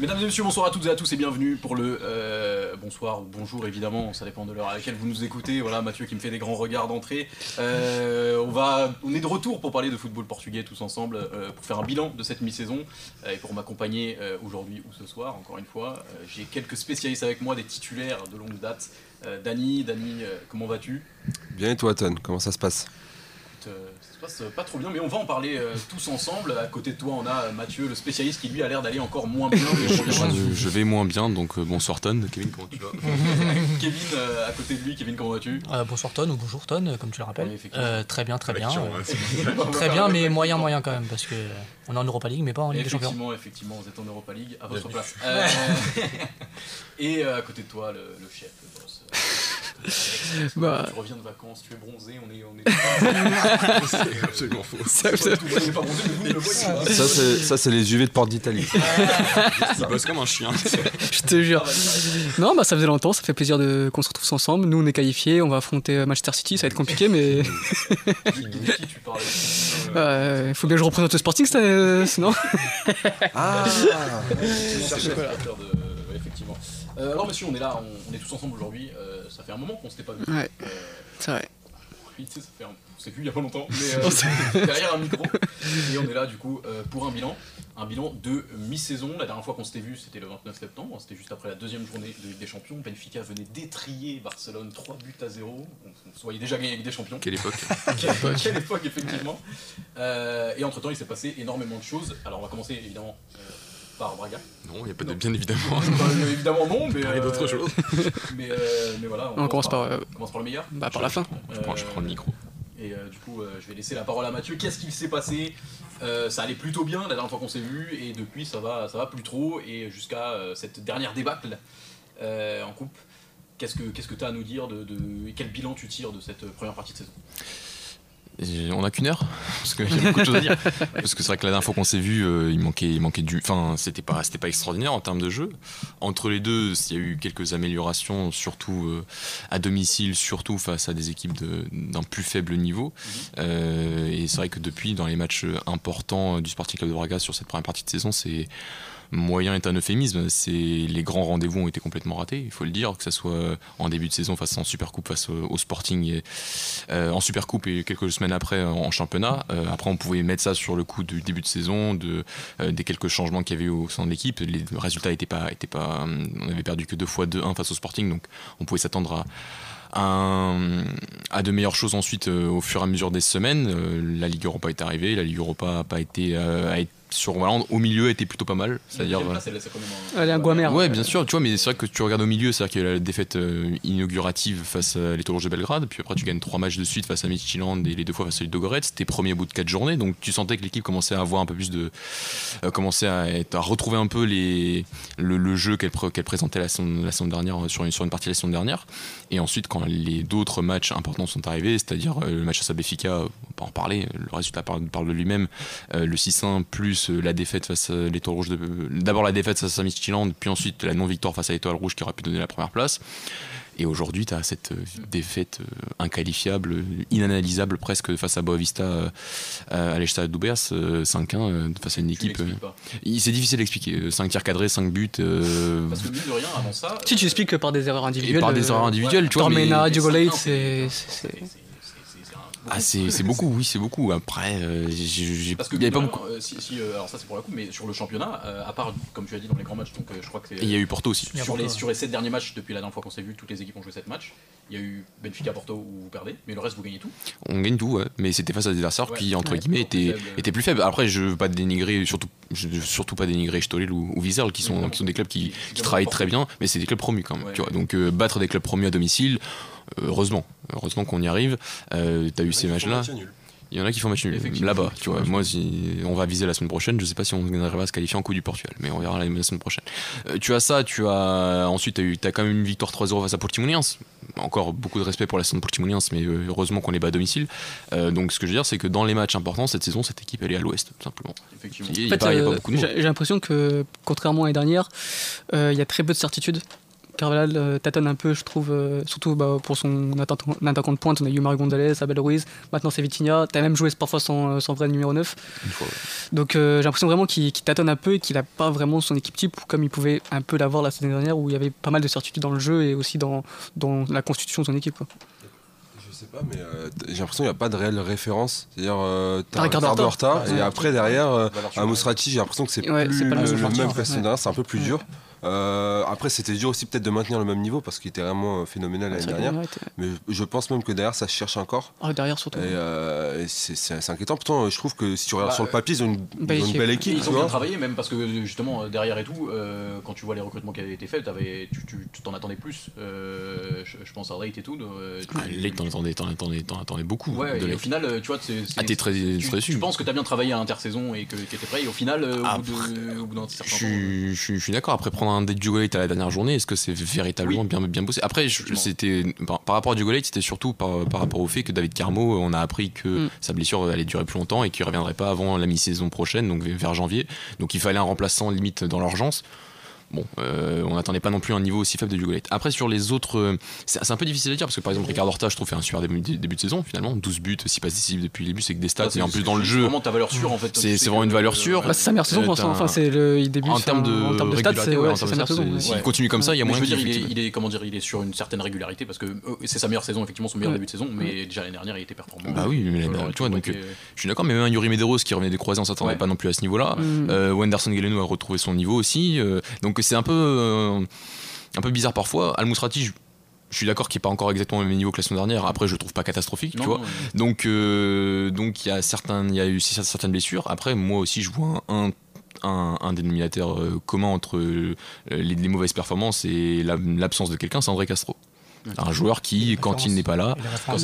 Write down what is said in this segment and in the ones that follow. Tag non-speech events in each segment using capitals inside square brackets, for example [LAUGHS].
Mesdames et messieurs, bonsoir à toutes et à tous et bienvenue pour le euh, bonsoir ou bonjour évidemment, ça dépend de l'heure à laquelle vous nous écoutez. Voilà, Mathieu qui me fait des grands regards d'entrée. Euh, on va, on est de retour pour parler de football portugais tous ensemble, euh, pour faire un bilan de cette mi-saison et pour m'accompagner aujourd'hui ou ce soir. Encore une fois, j'ai quelques spécialistes avec moi, des titulaires de longue date. Dany, Dany, comment vas-tu? Bien et toi, Ton Comment ça se passe? Pas trop bien, mais on va en parler euh, tous ensemble. À côté de toi, on a Mathieu, le spécialiste, qui lui a l'air d'aller encore moins bien. [LAUGHS] je, vais moins bien, donc euh, bonsoir Ton. Kevin, comment tu vas [LAUGHS] Kevin, euh, à côté de lui, Kevin, comment vas-tu? Bonsoir Ton ou bonjour Ton, comme tu le rappelles. très bien, très bien. très bien, [LAUGHS] mais moyen, moyen quand même, parce que on est en Europa League, mais pas en Ligue des Champions. Effectivement, effectivement, vous êtes en Europa League, à votre place. et à côté de toi, le, le chef, le boss. Bah... Tu reviens de vacances, tu es bronzé, on est. On est... [LAUGHS] c'est absolument faux. Ça, ça c'est les UV de Porte d'Italie. Il bosse comme un chien. Je te jure. Non, bah ça faisait longtemps, ça fait plaisir de... qu'on se retrouve ensemble. Nous, on est qualifiés, on va affronter Manchester City, ça va être compliqué, mais. Il faut bien que je représente le Sporting, sinon. Ah [LAUGHS] Effectivement. Euh, alors, monsieur, on est là, on, est tous ensemble aujourd'hui. Euh, ça fait un moment qu'on s'était pas vu. Ouais. Euh, c'est vrai. Oui, ça fait un... On s'est vu il y a pas longtemps, mais [LAUGHS] derrière un micro. Et on est là, du coup, pour un bilan. Un bilan de mi-saison. La dernière fois qu'on s'était vu, c'était le 29 septembre. C'était juste après la deuxième journée de Ligue des Champions. Benfica venait d'étrier Barcelone 3 buts à 0. On se voyait déjà gagner avec des Champions. Quelle époque [LAUGHS] Quelle époque, effectivement. et entre-temps, il s'est passé énormément de choses. Alors, on va commencer, évidemment par Braga. Non, il n'y a pas de bien évidemment. évidemment non, mais. [LAUGHS] Il y a d'autres euh, choses. [LAUGHS] mais, euh, mais, voilà. On, commence, par, euh, commence par le meilleur Bah, par la fin. Je prends, je prends le micro. Et du coup, je vais laisser la parole à Mathieu. Qu'est-ce qui s'est passé? Ça allait plutôt bien la dernière fois qu'on s'est vu, et depuis ça va, ça va plus trop, et jusqu'à cette dernière débâcle en coupe. Qu'est-ce que tu as à nous dire de, de, Quel bilan tu tires de cette première partie de saison? On a qu'une heure parce qu'il y a beaucoup de choses à dire. [LAUGHS] Parce que c'est vrai que la dernière fois qu'on s'est vu, euh, il manquait, il manquait du. Enfin, c'était pas, c'était pas extraordinaire en termes de jeu. Entre les deux, il y a eu quelques améliorations, surtout euh, à domicile, surtout face à des équipes d'un plus faible niveau. Mhm. Euh, et c'est vrai que depuis, dans les matchs importants du Sporting Club de Braga sur cette première partie de saison, c'est moyen est un euphémisme. C'est les grands rendez-vous ont été complètement ratés, il faut le dire, que ce soit en début de saison face en Supercoupe face au, Sporting et, euh, en Supercoupe et quelques semaines après en championnat. Euh, après, on pouvait mettre ça sur le coup du début de saison, de, euh, des quelques changements qu'il y avait au sein de l'équipe. Les résultats n'étaient pas, pas, on avait perdu que deux fois 2-1 face au Sporting, donc on pouvait s'attendre à à de meilleures choses ensuite au fur et à mesure des semaines. la Ligue Europa est arrivée, la Ligue Europa n'a pas a été sur au milieu était plutôt pas mal. C'est à dire elle est un Guamer ouais bien sûr tu vois mais c'est vrai que tu regardes au milieu c'est à dire qu'il y a la défaite euh, inaugurative face à les de Belgrade puis après tu gagnes trois matchs de suite face à Midtjylland et les deux fois face à Ludogorets c'était premier au bout de quatre journées donc tu sentais que l'équipe commençait à avoir un peu plus de euh, commençait à, être, à retrouver un peu les le, jeu qu'elle qu'elle présentait la semaine, la semaine dernière euh, sur une, sur une partie de la semaine dernière. Et ensuite quand les d'autres matchs importants sont arrivés c'est-à-dire le match à Sabéfica on peut en parler le résultat parle, parle de lui-même le 6-1 plus la défaite face à l'étoile rouge, d'abord la défaite face à Midtjylland, puis ensuite la non-victoire face à l'étoile rouge qui aurait pu donner la première place. Et aujourd'hui, tu as cette euh, défaite euh, inqualifiable, inanalysable presque face à Boavista euh, à l'Estade d'Oubers, 5-1 face à une équipe. C'est difficile d'expliquer. 5 tirs cadrés, 5 buts. Parce que mine de rien, avant ça. Si tu expliques que par des erreurs individuelles. Et par des erreurs individuelles, tu vois. Tormena, mais... c'est ah, c'est beaucoup, oui, c'est beaucoup. Après, euh, j'ai Parce que, il y avait pas beaucoup. Euh, si, si, euh, alors ça, c'est pour la coupe, mais sur le championnat, à part, comme tu as dit, dans les grands matchs, donc je crois que c'est. Il y a eu Porto aussi. Sur, les, sur les 7 derniers matchs, depuis la dernière fois qu'on s'est vu, toutes les équipes ont joué 7 matchs. Il y a eu Benfica, Porto où vous perdez, mais le reste, vous gagnez tout. On gagne tout, ouais. Mais c'était face à des adversaires qui, entre guillemets, étaient, étaient, plus faibles. Après, je veux pas dénigrer, surtout, je veux surtout pas dénigrer Stolel ou, ou Wiesel, qui sont, qui sont des clubs qui, qui travaillent très bien, mais c'est des clubs promus quand même. Tu vois. Donc, battre des clubs promus à domicile, heureusement, heureusement qu'on y arrive. Euh, T'as eu ces matchs-là. Il y en a qui font match nul là-bas. Tu vois, moi, si on va viser la semaine prochaine. Je sais pas si on arrivera à se qualifier en coup du Portugal, mais on verra la, semaine prochaine. Euh, tu as ça, tu as ensuite, tu as, as, quand même une victoire 3-0 face à Portimonense. Encore beaucoup de respect pour la saison de Portimonense, mais euh, heureusement qu'on les bat à domicile. Euh, donc, ce que je veux dire, c'est que dans les matchs importants cette saison, cette équipe elle est à l'ouest, tout simplement. Effectivement. J'ai l'impression que, contrairement à l'année dernière, il y a très peu de certitude Carvalhal tâtonne un peu, je trouve, surtout bah, pour son attaquant de pointe. On a eu Mario Gonzalez, Abel Ruiz, maintenant c'est Vitinha. Tu as même joué parfois sans, sans vrai numéro 9. Donc j'ai l'impression vraiment qu'il tâtonne un peu et qu'il n'a pas vraiment son équipe type comme il pouvait un peu l'avoir la saison dernière où il y avait pas mal de certitudes dans le jeu et aussi dans, dans la constitution de son équipe. Quoi pas, mais euh, j'ai l'impression qu'il n'y a pas de réelle référence. C'est-à-dire, euh, t'as Ricardo Horta, et après derrière, euh, à Mousrati, j'ai l'impression que c'est plus le, même que c'est un peu plus dur. Euh, après, c'était dur aussi peut-être de maintenir le même niveau parce qu'il était vraiment euh, phénoménal l'année dernière. Mais je pense même que derrière, ça se cherche encore. Ah, derrière surtout. Et, euh, c'est inquiétant. Pourtant, je trouve que si tu regardes bah, sur le papier, ils ont une, bah, belle équipe. Ils ont bien travaillé, même parce que justement, derrière et tout, quand tu vois les recrutements qui avaient été faits, tu t'en attendais plus. Je, pense à Rate et tout. Tu t'en attendais, attendais, beaucoup. Ouais, et au final, tu vois, c'est. Ah, t'es très, très tu, penses que t'as bien travaillé à intersaison et que t'étais prêt, et au final, au bout d'un certain temps. Je suis d'accord. Après, prendre un du à la dernière journée, est-ce que c'est véritablement bien, bien bossé Après, c'était par, rapport à Dugolait, c'était surtout par, par, rapport au fait que David Carmo, on a appris que mm. sa blessure allait durer plus longtemps et qu'il reviendrait pas avant la mi-saison prochaine, donc vers janvier. Donc il fallait un remplaçant limite dans l'urgence. Bon, euh, on n'attendait pas non plus un niveau aussi faible de Dugolait. Après, sur les autres, euh, c'est un peu difficile à dire parce que par exemple, Ricardo Horta, je trouve, fait un super début, de saison finalement. 12 buts, 6 passes décisives depuis le début, c'est que des stats. et en plus, dans le jeu. C'est vraiment ta valeur sûre en fait. C'est vraiment une valeur sûre. Bah, c'est sa meilleure saison pour l'instant. Enfin, c'est le il débute. En termes de, stats, c'est ouais, sa meilleure saison. S'il continue comme ça, il y a moins de dire, il est, comment dire, il est sur une certaine régularité parce que euh, c'est sa meilleure saison, effectivement, son meilleur début de saison, mais déjà l'année dernière, il était performant. Bah oui, mais tu vois, donc je suis d'accord, mais même un Yuri Medeiros qui revenait des croisés, on s'attendait pas non plus à ce niveau-là. Wenderson Galeno a retrouvé son niveau aussi. Donc c'est un peu un peu bizarre parfois. Al Mousrati, je, suis d'accord qu'il n'est pas encore exactement au même niveau que la semaine dernière. Après, je le trouve pas catastrophique, tu vois. Donc, euh, donc il y a certains, il y a eu certaines blessures. Après, moi aussi, je vois un, un, dénominateur euh, commun entre euh, les, les, mauvaises performances et l'absence de quelqu'un, c'est André Castro un joueur qui, quand il n'est pas là,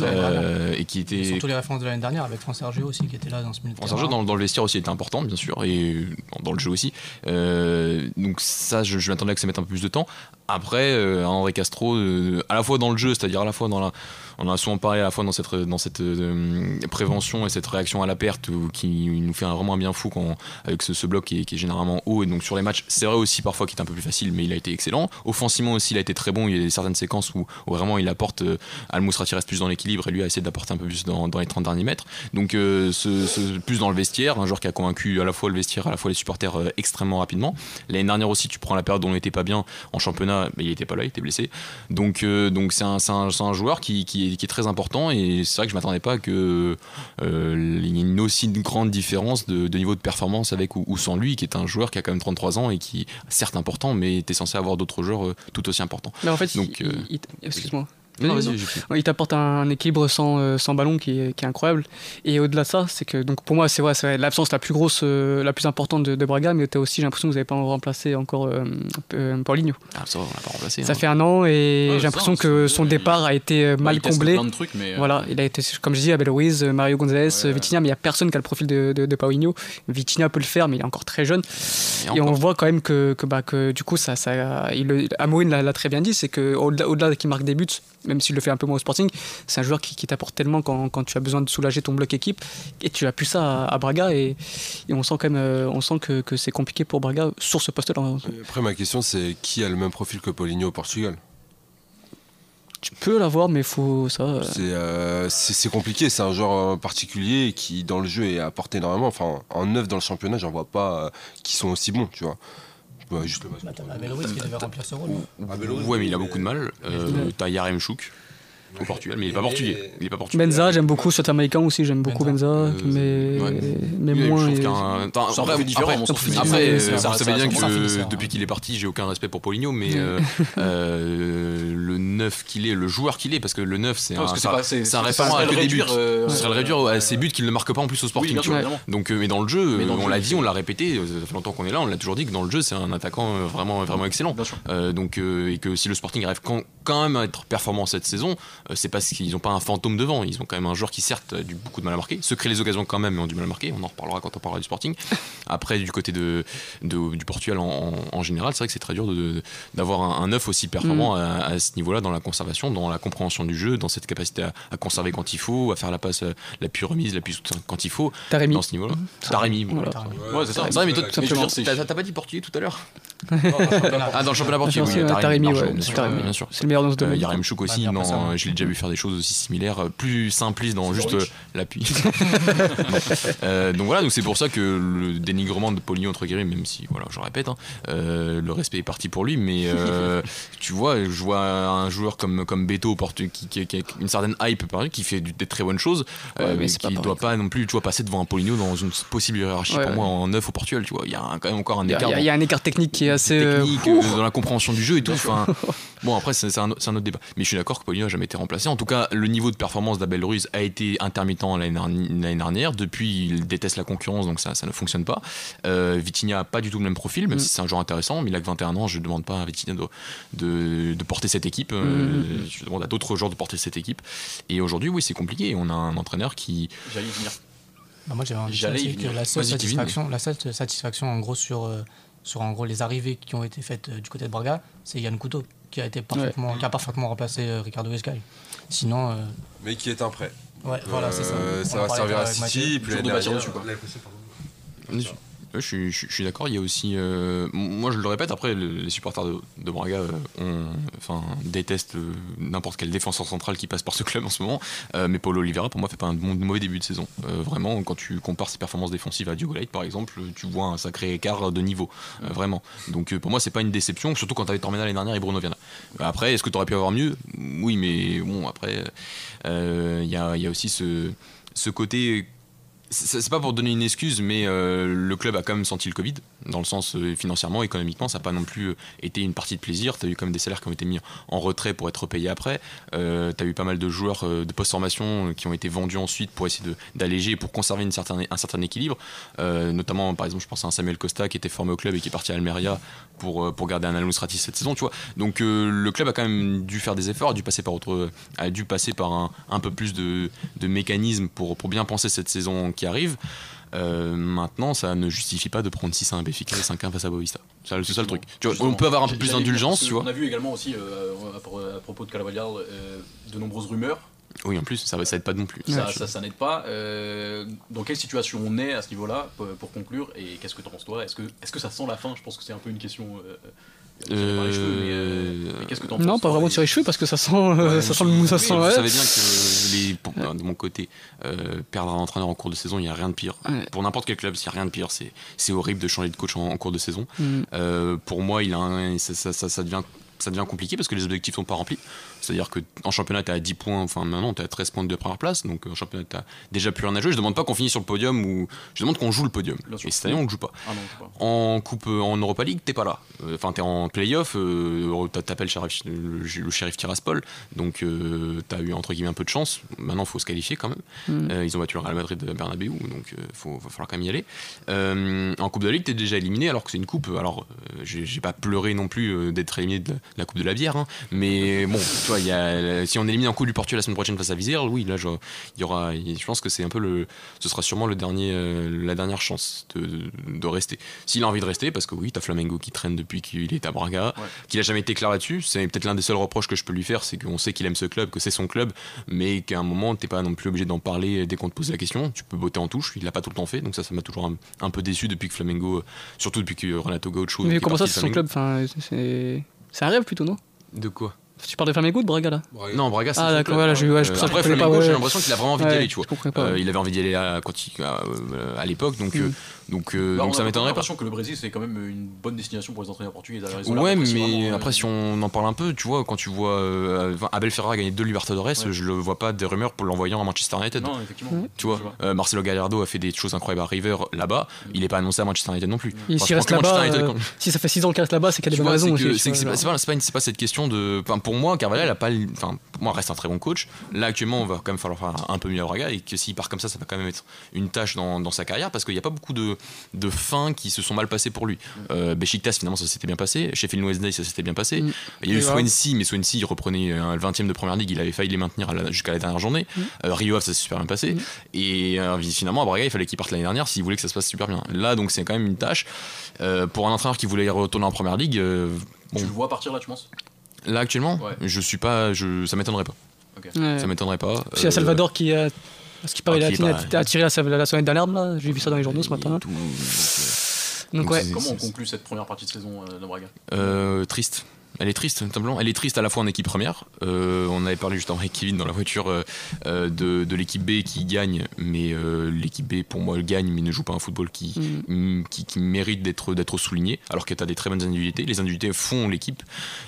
euh, et qui était. Surtout les références de l'année dernière avec France Sergio aussi qui était là dans ce milieu. France Sergio dans, dans, le vestiaire aussi était important, bien sûr, et dans, le jeu aussi. Euh, donc ça, je, je m'attendais à que ça mette un peu plus de temps. Après, euh, André Castro, à la fois dans le jeu, c'est-à-dire à la fois dans la on a souvent parlé à la fois dans cette, dans cette euh, prévention et cette réaction à la perte qui nous fait vraiment un bien fou quand, avec ce, bloc qui est, généralement haut. Et donc sur les matchs, c'est vrai aussi parfois qu'il est un peu plus facile, mais il a été excellent. Offensivement aussi, il a été très bon. Il y a certaines séquences où, vraiment il apporte. Euh, Al-Mousrati reste plus dans l'équilibre et lui a essayé d'apporter un peu plus dans, les 30 derniers mètres. Donc euh, plus dans le vestiaire, un joueur qui a convaincu à la fois le vestiaire, à la fois les supporters extrêmement rapidement. L'année dernière aussi, tu prends la période où on n'était pas bien en championnat, mais il était pas là, il était blessé. Donc donc c'est un, un, joueur qui, qui qui est très important et c'est vrai que je m'attendais pas que euh, y ait une aussi grande différence de, niveau de performance avec ou, sans lui, qui est un joueur qui a quand même 33 ans et qui certes important, mais était censé avoir d'autres joueurs euh, tout aussi importants. Mais en fait, Donc, euh, il t'apporte un, équilibre sans, euh, sans ballon qui est, qui est, incroyable. Et au-delà de ça, c'est que donc pour moi, c'est vrai, c'est l'absence la plus grosse, euh, la plus importante de, Braga, mais as aussi, j'ai l'impression que vous n'avez pas remplacé encore euh, Paulinho. Ah, ça, on l'a pas remplacé. Ça hein. fait un an et j'ai l'impression que son départ a été mal comblé. Voilà, il a été, comme je dis, Abel Ruiz, Mario González, ouais, Vitinha, mais il n'y a personne qui a le profil de, de, Paulinho. Vitinha peut le faire, mais il est encore très jeune. Et, on voit quand même que, que, bah, que du coup, ça, ça, il, l'a très bien dit, c'est qu'au-delà au -delà, qu'il marque des buts, même s'il le fait un peu moins au Sporting, c'est un joueur qui, t'apporte tellement quand, tu as besoin de soulager ton bloc équipe. Et tu as plus ça à, Braga et, on sent quand même, euh, on sent que, c'est compliqué pour Braga sur ce poste-là. Après, ma question, c'est qui a le même profil que Paulinho au Portugal? Tu peux l'avoir, mais faut ça. Euh. Euh, c'est compliqué. C'est un joueur particulier qui, dans le jeu, est apporté énormément. Enfin, en neuf dans le championnat, j'en vois pas qui sont aussi bons, tu vois. Ouais, juste le bah, qui devait remplir ce rôle. Ouais, mais il a beaucoup de mal. Euh, T'as Yarem Chouk au Portugal, mais il n'est pas portugais. Il est pas portugais. Benza, j'aime beaucoup, cet américain aussi, j'aime beaucoup Benza, euh, mais, mais moins. C'est un peu différent, Après, ça savez bien que depuis qu'il est parti, j'ai aucun respect pour Paulinho, mais euh, [LAUGHS] euh, le 9 qu'il est, le joueur qu'il est, parce que le neuf c'est un, c'est un référent à que des buts. Ce serait le réduire à ses buts qu'il ne marque pas en plus au Sporting. Donc, mais dans le jeu, on l'a dit, on l'a répété, ça fait longtemps qu'on est là, on l'a toujours dit que dans le jeu, c'est un attaquant vraiment, vraiment excellent. Donc, et que si le Sporting arrive quand même à être performant cette saison, euh, c'est parce qu'ils n'ont pas un fantôme devant. Ils ont quand même un joueur qui, certes, a du beaucoup de mal à marquer, se crée les occasions quand même, mais ont du mal à marquer. On en reparlera quand on parlera du Sporting. [LAUGHS] Après, du côté de, du Portugal en, général, c'est vrai que c'est très dur d'avoir un, un œuf aussi performant mm. à, ce niveau-là dans la conservation, dans la compréhension du jeu, dans cette capacité à, conserver quand il faut, à faire la passe, la puis remise, la puis quand il faut. Taremi. Dans ce niveau-là. Taremi. Ouais, c'est ça. toi, t'as pas dit portugais tout à l'heure ah, dans le championnat portugais, oui. Taremi, ouais, bien sûr. C'est le meilleur dans ce domaine. Il y a Yaremchuk aussi, non, je l'ai déjà vu faire des choses aussi similaires, plus simplistes dans juste l'appui. [LAUGHS] donc voilà, donc c'est pour ça que le dénigrement de Poligno, entre guillemets, même si, voilà, je répète, hein, le respect est parti pour lui, mais [LAUGHS] tu vois, je vois un joueur comme, comme Beto qui, qui, qui, a une certaine hype qui fait des très bonnes choses, mais qui ne doit pas non plus tu vois, passer devant un Poligno dans une possible hiérarchie pour moi en neuf au Portugal. Tu vois, il y a quand même encore un écart. Il y, a un écart technique qui est assez. Technique, euh, dans la compréhension du jeu et tout. Enfin, [LAUGHS] bon, après, c'est un, un, autre débat. Mais je suis d'accord que Poligno n'a jamais été remplacé. En tout cas, le niveau de performance d'Abel Ruiz a été intermittent l'année dernière. Depuis, il déteste la concurrence, donc ça, ça ne fonctionne pas. Euh, Vitinha n'a pas du tout le même profil, même mm. si c'est un joueur intéressant. Mais il a que 21 ans, je ne demande pas à Vitinha de, de, porter cette équipe. Euh, mm. je demande à d'autres joueurs de porter cette équipe. Et aujourd'hui, oui, c'est compliqué. On a un entraîneur qui. J'allais venir. Bah moi j'avais envie de dire que la seule, satisfaction, la seule satisfaction en gros sur, euh, sur en gros les arrivées qui ont été faites euh, du côté de Braga, c'est Yann Couteau qui a été parfaitement, qui a parfaitement remplacé euh, Ricardo Escali. Sinon. Mais qui est un prêt. Ouais, voilà, c'est ça. ça va servir à City, puis de bâtir Je suis, d'accord. Il y a aussi, euh, moi je le répète, après les supporters de, Braga euh, enfin, détestent n'importe quel défenseur central qui passe par ce club en ce moment. Euh, mais Paulo Oliveira, pour moi, fait pas un mauvais début de saison. vraiment, quand tu compares ses performances défensives à Diogo par exemple, tu vois un sacré écart de niveau, vraiment. Donc pour moi, c'est pas une déception, surtout quand tu avais l'année dernière et Bruno Viana. Après, est-ce que tu aurais pu avoir mieux? Oui, mais bon, après, il y a, aussi ce côté c'est pas pour donner une excuse, mais euh, le club a quand même senti le Covid, dans le sens euh, financièrement, économiquement, ça n'a pas non plus euh, été une partie de plaisir. Tu as eu quand même des salaires qui ont été mis en retrait pour être payés après. tu as eu pas mal de joueurs de post-formation qui ont été vendus ensuite pour essayer d'alléger, pour conserver un certain équilibre. notamment, par exemple, je pense à un Samuel Costa qui était formé au club et qui est parti à Almeria pour, pour garder un Almostratis cette saison, tu vois. Donc le club a quand même dû faire des efforts, a dû passer par, autre, a dû passer par un, un peu plus de, de mécanismes pour, pour bien penser cette saison qui arrive. Euh, maintenant, ça ne justifie pas de prendre 6 à 1 Béfica et 5 1 face à Boavista. C'est ça le truc. on peut avoir un peu plus d'indulgence, tu vois. On a vu également aussi, euh, à, propos de Calavalliard, euh, de nombreuses rumeurs. Oui, en plus, ça, ça aide pas non plus. Ça, ça, n'aide pas. dans quelle situation on est à ce niveau-là, pour, conclure Et qu'est-ce que tu en penses, toi? Est-ce que, est -ce que ça sent la fin? Je pense que c'est un peu une question euh, qu'est-ce que t'en Non, pas vraiment tirer les cheveux parce que ça sent, euh, ça sent le ça sent. Vous savez bien que les, de mon côté, euh, perdre un entraîneur en cours de saison, il n'y a rien de pire. Pour n'importe quel club, il n'y a rien de pire. C'est horrible de changer de coach en, cours de saison. Mm. pour moi, il a ça, ça, ça, devient ça devient compliqué parce que les objectifs sont pas remplis. C'est-à-dire qu'en championnat, tu as 10 points, enfin maintenant, tu as 13 points de première place, donc en championnat, tu déjà plus rien à jouer. Je demande pas qu'on finisse sur le podium ou je demande qu'on joue le podium. Et cette année, on ne joue pas. Ah en Coupe, en Europa League, t'es pas là. Euh, enfin, tu es en playoff, euh, t'appelles le, le shérif Tiraspol, donc euh, tu as eu entre guillemets un peu de chance. Maintenant, il faut se qualifier quand même. Mm. Euh, ils ont battu le Real Madrid de Bernabeu, donc il va falloir quand même y aller. en Coupe de la Ligue, tu es déjà éliminé alors que c'est une coupe. Alors, j'ai pas pleuré non plus d'être éliminé de la, Coupe de la bière, hein. mais bon, y a, si on élimine un coup du Portugal la semaine prochaine face à Vizir, oui, là, je, il y aura, je pense que c'est un peu le, ce sera sûrement le dernier, euh, la dernière chance de, de rester. S'il a envie de rester, parce que oui, t'as Flamengo qui traîne depuis qu'il est à Braga, qu'il a jamais été clair là-dessus. C'est peut-être l'un des seuls reproches que je peux lui faire, c'est qu'on sait qu'il aime ce club, que c'est son club, mais qu'à un moment, t'es pas non plus obligé d'en parler dès qu'on te pose la question. Tu peux botter en touche. Il l'a pas tout le temps fait, donc ça, ça m'a toujours un, peu déçu depuis que Flamengo, surtout depuis que Renato Gaucho. Mais comment ça, c'est son club enfin, C'est un rêve plutôt, non? De quoi? Tu parles de Flamengo ou de Braga là Non, Braga c'est. Ah d'accord, voilà, je, ouais, je euh, Après Flamengo, j'ai l'impression qu'il a vraiment envie d'y aller, tu vois. Euh, il avait envie d'y aller à, à, l'époque, donc. Mm. Euh, donc, euh, bah, donc ça m'étonnerait pas. l'impression que le Brésil c'est quand même une bonne destination pour les entraîneurs portugais. Ouais, mais après si on en parle un peu, tu vois, quand tu vois euh, Abel Ferreira gagner deux Libertadores, je le vois pas des rumeurs pour l'envoyer à Manchester United. Non, effectivement. Tu vois, euh, Marcelo Gallardo a fait des choses incroyables à River là-bas, mm. il est pas annoncé à Manchester United non plus. Et s'il reste là-bas, si ça fait 6 ans qu'il reste là-bas, c'est qu'il y a raisons. C'est pas cette question de. Pour moi, Carvalhal a pas. Enfin, moi reste un très bon coach. Là actuellement, on va quand même falloir faire un peu mieux à Braga et que s'il part comme ça, ça va quand même être une tâche dans sa carrière parce qu'il n'y a pas beaucoup de fin qui se sont mal passés pour lui. Euh, Besiktas, finalement, ça s'était bien passé. Sheffield Wednesday, ça s'était bien passé. Mm. Il y a eu Swansea, mais Swansea, il reprenait un, le 20 e de première ligue, il avait failli les maintenir jusqu'à la dernière journée. Mm. Euh, Rio, ça s'est super bien passé. Mm. Et euh, finalement, à Braga, il fallait qu'il parte l'année dernière s'il voulait que ça se passe super bien. Là, donc, c'est quand même une tâche. pour un entraîneur qui voulait retourner en première ligue. Bon. Tu le vois partir là, tu penses? Là, actuellement Je suis pas. Je, ça m'étonnerait pas. Ça m'étonnerait pas. Il y a Salvador qui a. Parce qu'il paraît, ah, a, tiré la, la sonnette d'alarme, là. J'ai vu ça dans les journaux ce matin. Donc, comment on conclut cette première partie de saison de Braga? Triste elle est triste, Elle est triste à la fois en équipe première. Euh, on avait parlé justement avec Kevin dans la voiture euh, euh, de, l'équipe B qui gagne, mais l'équipe B pour moi gagne, mais ne joue pas un football qui, mm. qui, mérite d'être, d'être souligné, alors que tu as des très bonnes individualités. Les individualités font l'équipe,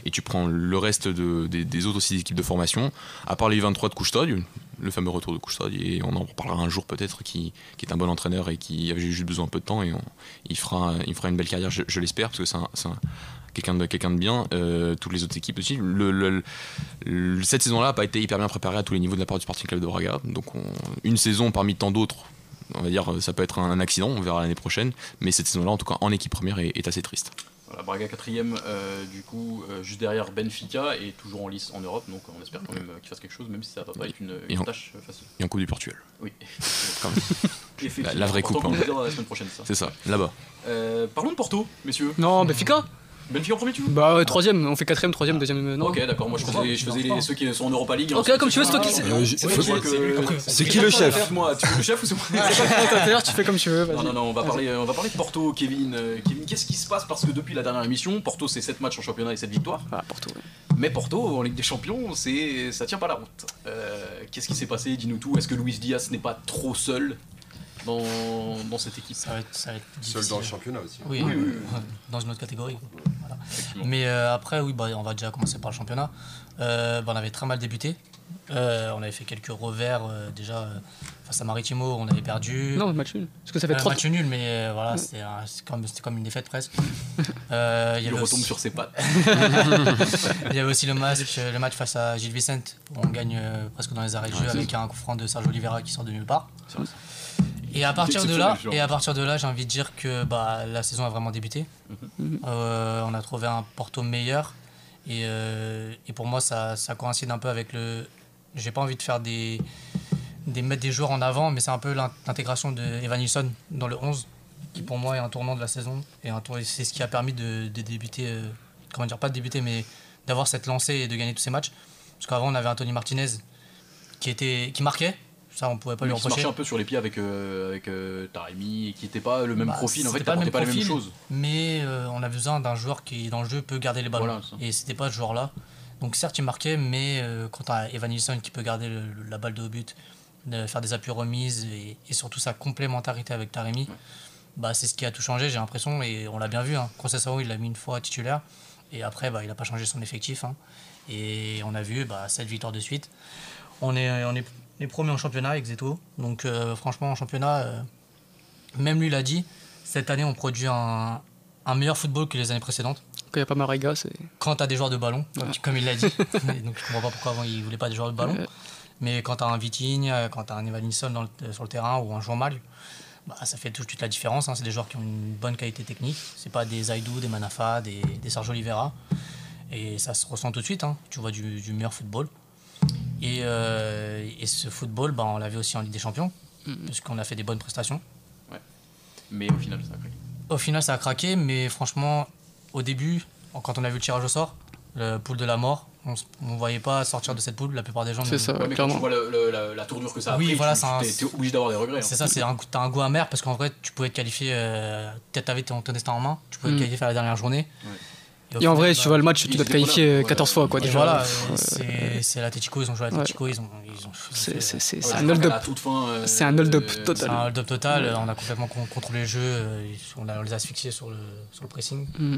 et tu prends le reste des, autres aussi équipes de formation, à part les 23 de Couchetod, le fameux retour de Couchetod, et on en reparlera un jour peut-être, qui, est un bon entraîneur et qui avait juste besoin un peu de temps, et il, fera, il fera une belle carrière, je, l'espère, parce que c'est un quelqu'un de, quelqu'un de bien. Euh, toutes les autres équipes aussi. Le, cette saison-là n'a pas été hyper bien préparée à tous les niveaux de la part du Sporting Club de Braga. Donc une saison parmi tant d'autres, on va dire, ça peut être un, accident, on verra l'année prochaine. Mais cette saison-là, en tout cas en équipe première, est, assez triste. Voilà, Braga quatrième, euh, du coup, euh, juste derrière Benfica et toujours en lice en Europe. Donc on espère quand même qu'il fasse quelque chose, même si ça va pas être une, tâche facile. Et en Coupe du Portugal. Oui. [LAUGHS] [LAUGHS] la, vraie coupe. Hein. La semaine prochaine, ça. C'est ça, là-bas. parlons de Porto, messieurs. Non, Benfica Benfica en premier, tu veux? Bah ouais, troisième, on fait quatrième, troisième, deuxième. Non. Ok, d'accord, moi je faisais, je faisais les, ceux qui sont en Europa League. Ok, comme tu veux, c'est toi qui. C'est qui le chef Moi, tu veux le chef ou c'est moi [LAUGHS] D'ailleurs, tu fais comme tu veux. Non, non, non, on va parler, on va parler de Porto, Kevin. Euh, Kevin, qu'est-ce qui se passe? Parce que depuis la dernière émission, Porto c'est 7 matchs en championnat et 7 victoires. Ah, Porto. Mais Porto, en Ligue des Champions, c'est ça tient pas la route. Euh, qu'est-ce qui s'est passé? Dis-nous tout. Est-ce que Luis Diaz n'est pas trop seul dans, dans cette équipe? Ça va être, ça va être Seul dans le championnat aussi. Oui, dans une autre catégorie. Mais euh, après, oui, bah, on va déjà commencer par le championnat. Euh, bah, on avait très mal débuté. Euh, on avait fait quelques revers déjà face à Maritimo, on avait perdu. Non, match nul. Parce que ça fait trop. match nul, mais voilà, c'était comme, comme une défaite presque. [LAUGHS] il, il retombe sur ses pattes. [LAUGHS] il y avait aussi le match, le match face à Gilles Vicente, où on gagne presque dans les arrêts de jeu avec un coup franc de Sergio Oliveira qui sort de nulle part. Et à partir de là, et à partir de là, j'ai envie de dire que bah, la saison a vraiment débuté. Mhm. Euh, on a trouvé un Porto meilleur. Et, euh, et pour moi, ça, ça, coïncide un peu avec le. J'ai pas envie de faire des, des mettre des joueurs en avant, mais c'est un peu l'intégration de Evan Nilsson dans le 11, qui pour moi est un tournant de la saison. Et c'est ce qui a permis de, de débuter, euh, comment dire, pas de débuter, mais d'avoir cette lancée et de gagner tous ces matchs. Parce qu'avant, on avait Anthony Martinez qui, était, qui marquait, ça, on pouvait pas lui reprocher. Qui un peu sur les pieds avec, euh, avec euh, Taremi et qui n'était pas le même bah, profil. En fait, pas, pas les mêmes choses. Mais euh, on a besoin d'un joueur qui, dans le jeu, peut garder les ballons. et c'était pas ce joueur-là. Donc, certes, il marquait, mais quand tu as Evan qui peut garder la balle de haut but, de faire des appuis remises et, surtout sa complémentarité avec Taremi, bah, c'est ce qui a tout changé, j'ai l'impression. Et on l'a bien vu. Hein. Concesao, il l'a mis une fois titulaire. Et après, bah, il n'a pas changé son effectif. Hein. Et on a vu bah, 7 victoires de suite. On est, on est les premiers en championnat avec Zeto. Donc euh, franchement, en championnat, euh, même lui l'a dit, cette année on produit un, meilleur football que les années précédentes. Quand il n'y a pas Mariga, c'est. Quand tu as des joueurs de ballon, [LAUGHS] comme il l'a dit. [LAUGHS] donc je comprends pas pourquoi avant il voulait pas des joueurs de ballon. Mais quand tu as un Viting, quand tu as un Evan Nilsson sur le terrain ou un Jean Mal, bah, ça fait tout de suite la différence. Hein. C'est des joueurs qui ont une bonne qualité technique. C'est pas des Zaidou, des Manafa, des, des Sergio Oliveira. Et ça se ressent tout de suite. Hein. Tu vois du, du meilleur football. Et, euh, et ce football, bah, on l'avait aussi en Ligue des Champions, mm-hmm. puisqu'on a fait des bonnes prestations. Ouais. Mais au final, ça a craqué. Au final, ça a craqué, mais franchement, au début, quand on a vu le tirage au sort, le pool de la mort, on ne voyait pas sortir de cette poule. La plupart des gens. C'est ça, mais quand tu vois la, tournure que ça a oui, pris, voilà, tu es, obligé d'avoir des regrets. Hein. C'est ça, c'est un, as un goût amer parce qu'en vrai, tu pouvais te qualifier. Euh, Peut-être tu avais ton, destin en main, tu pouvais te mm. qualifier à la dernière journée. Ouais. Et, en vrai, tu vois le match, tu dois te qualifier 14 fois. Quoi, déjà. Voilà, c'est l'Atletico, ils ont joué à l'Atletico, ils ont. C'est un hold-up. Euh, c'est un hold-up total. C'est un hold-up total, on a complètement contrôlé le jeu, euh, on, a, les a asphyxiés sur le, sur le pressing. Mm.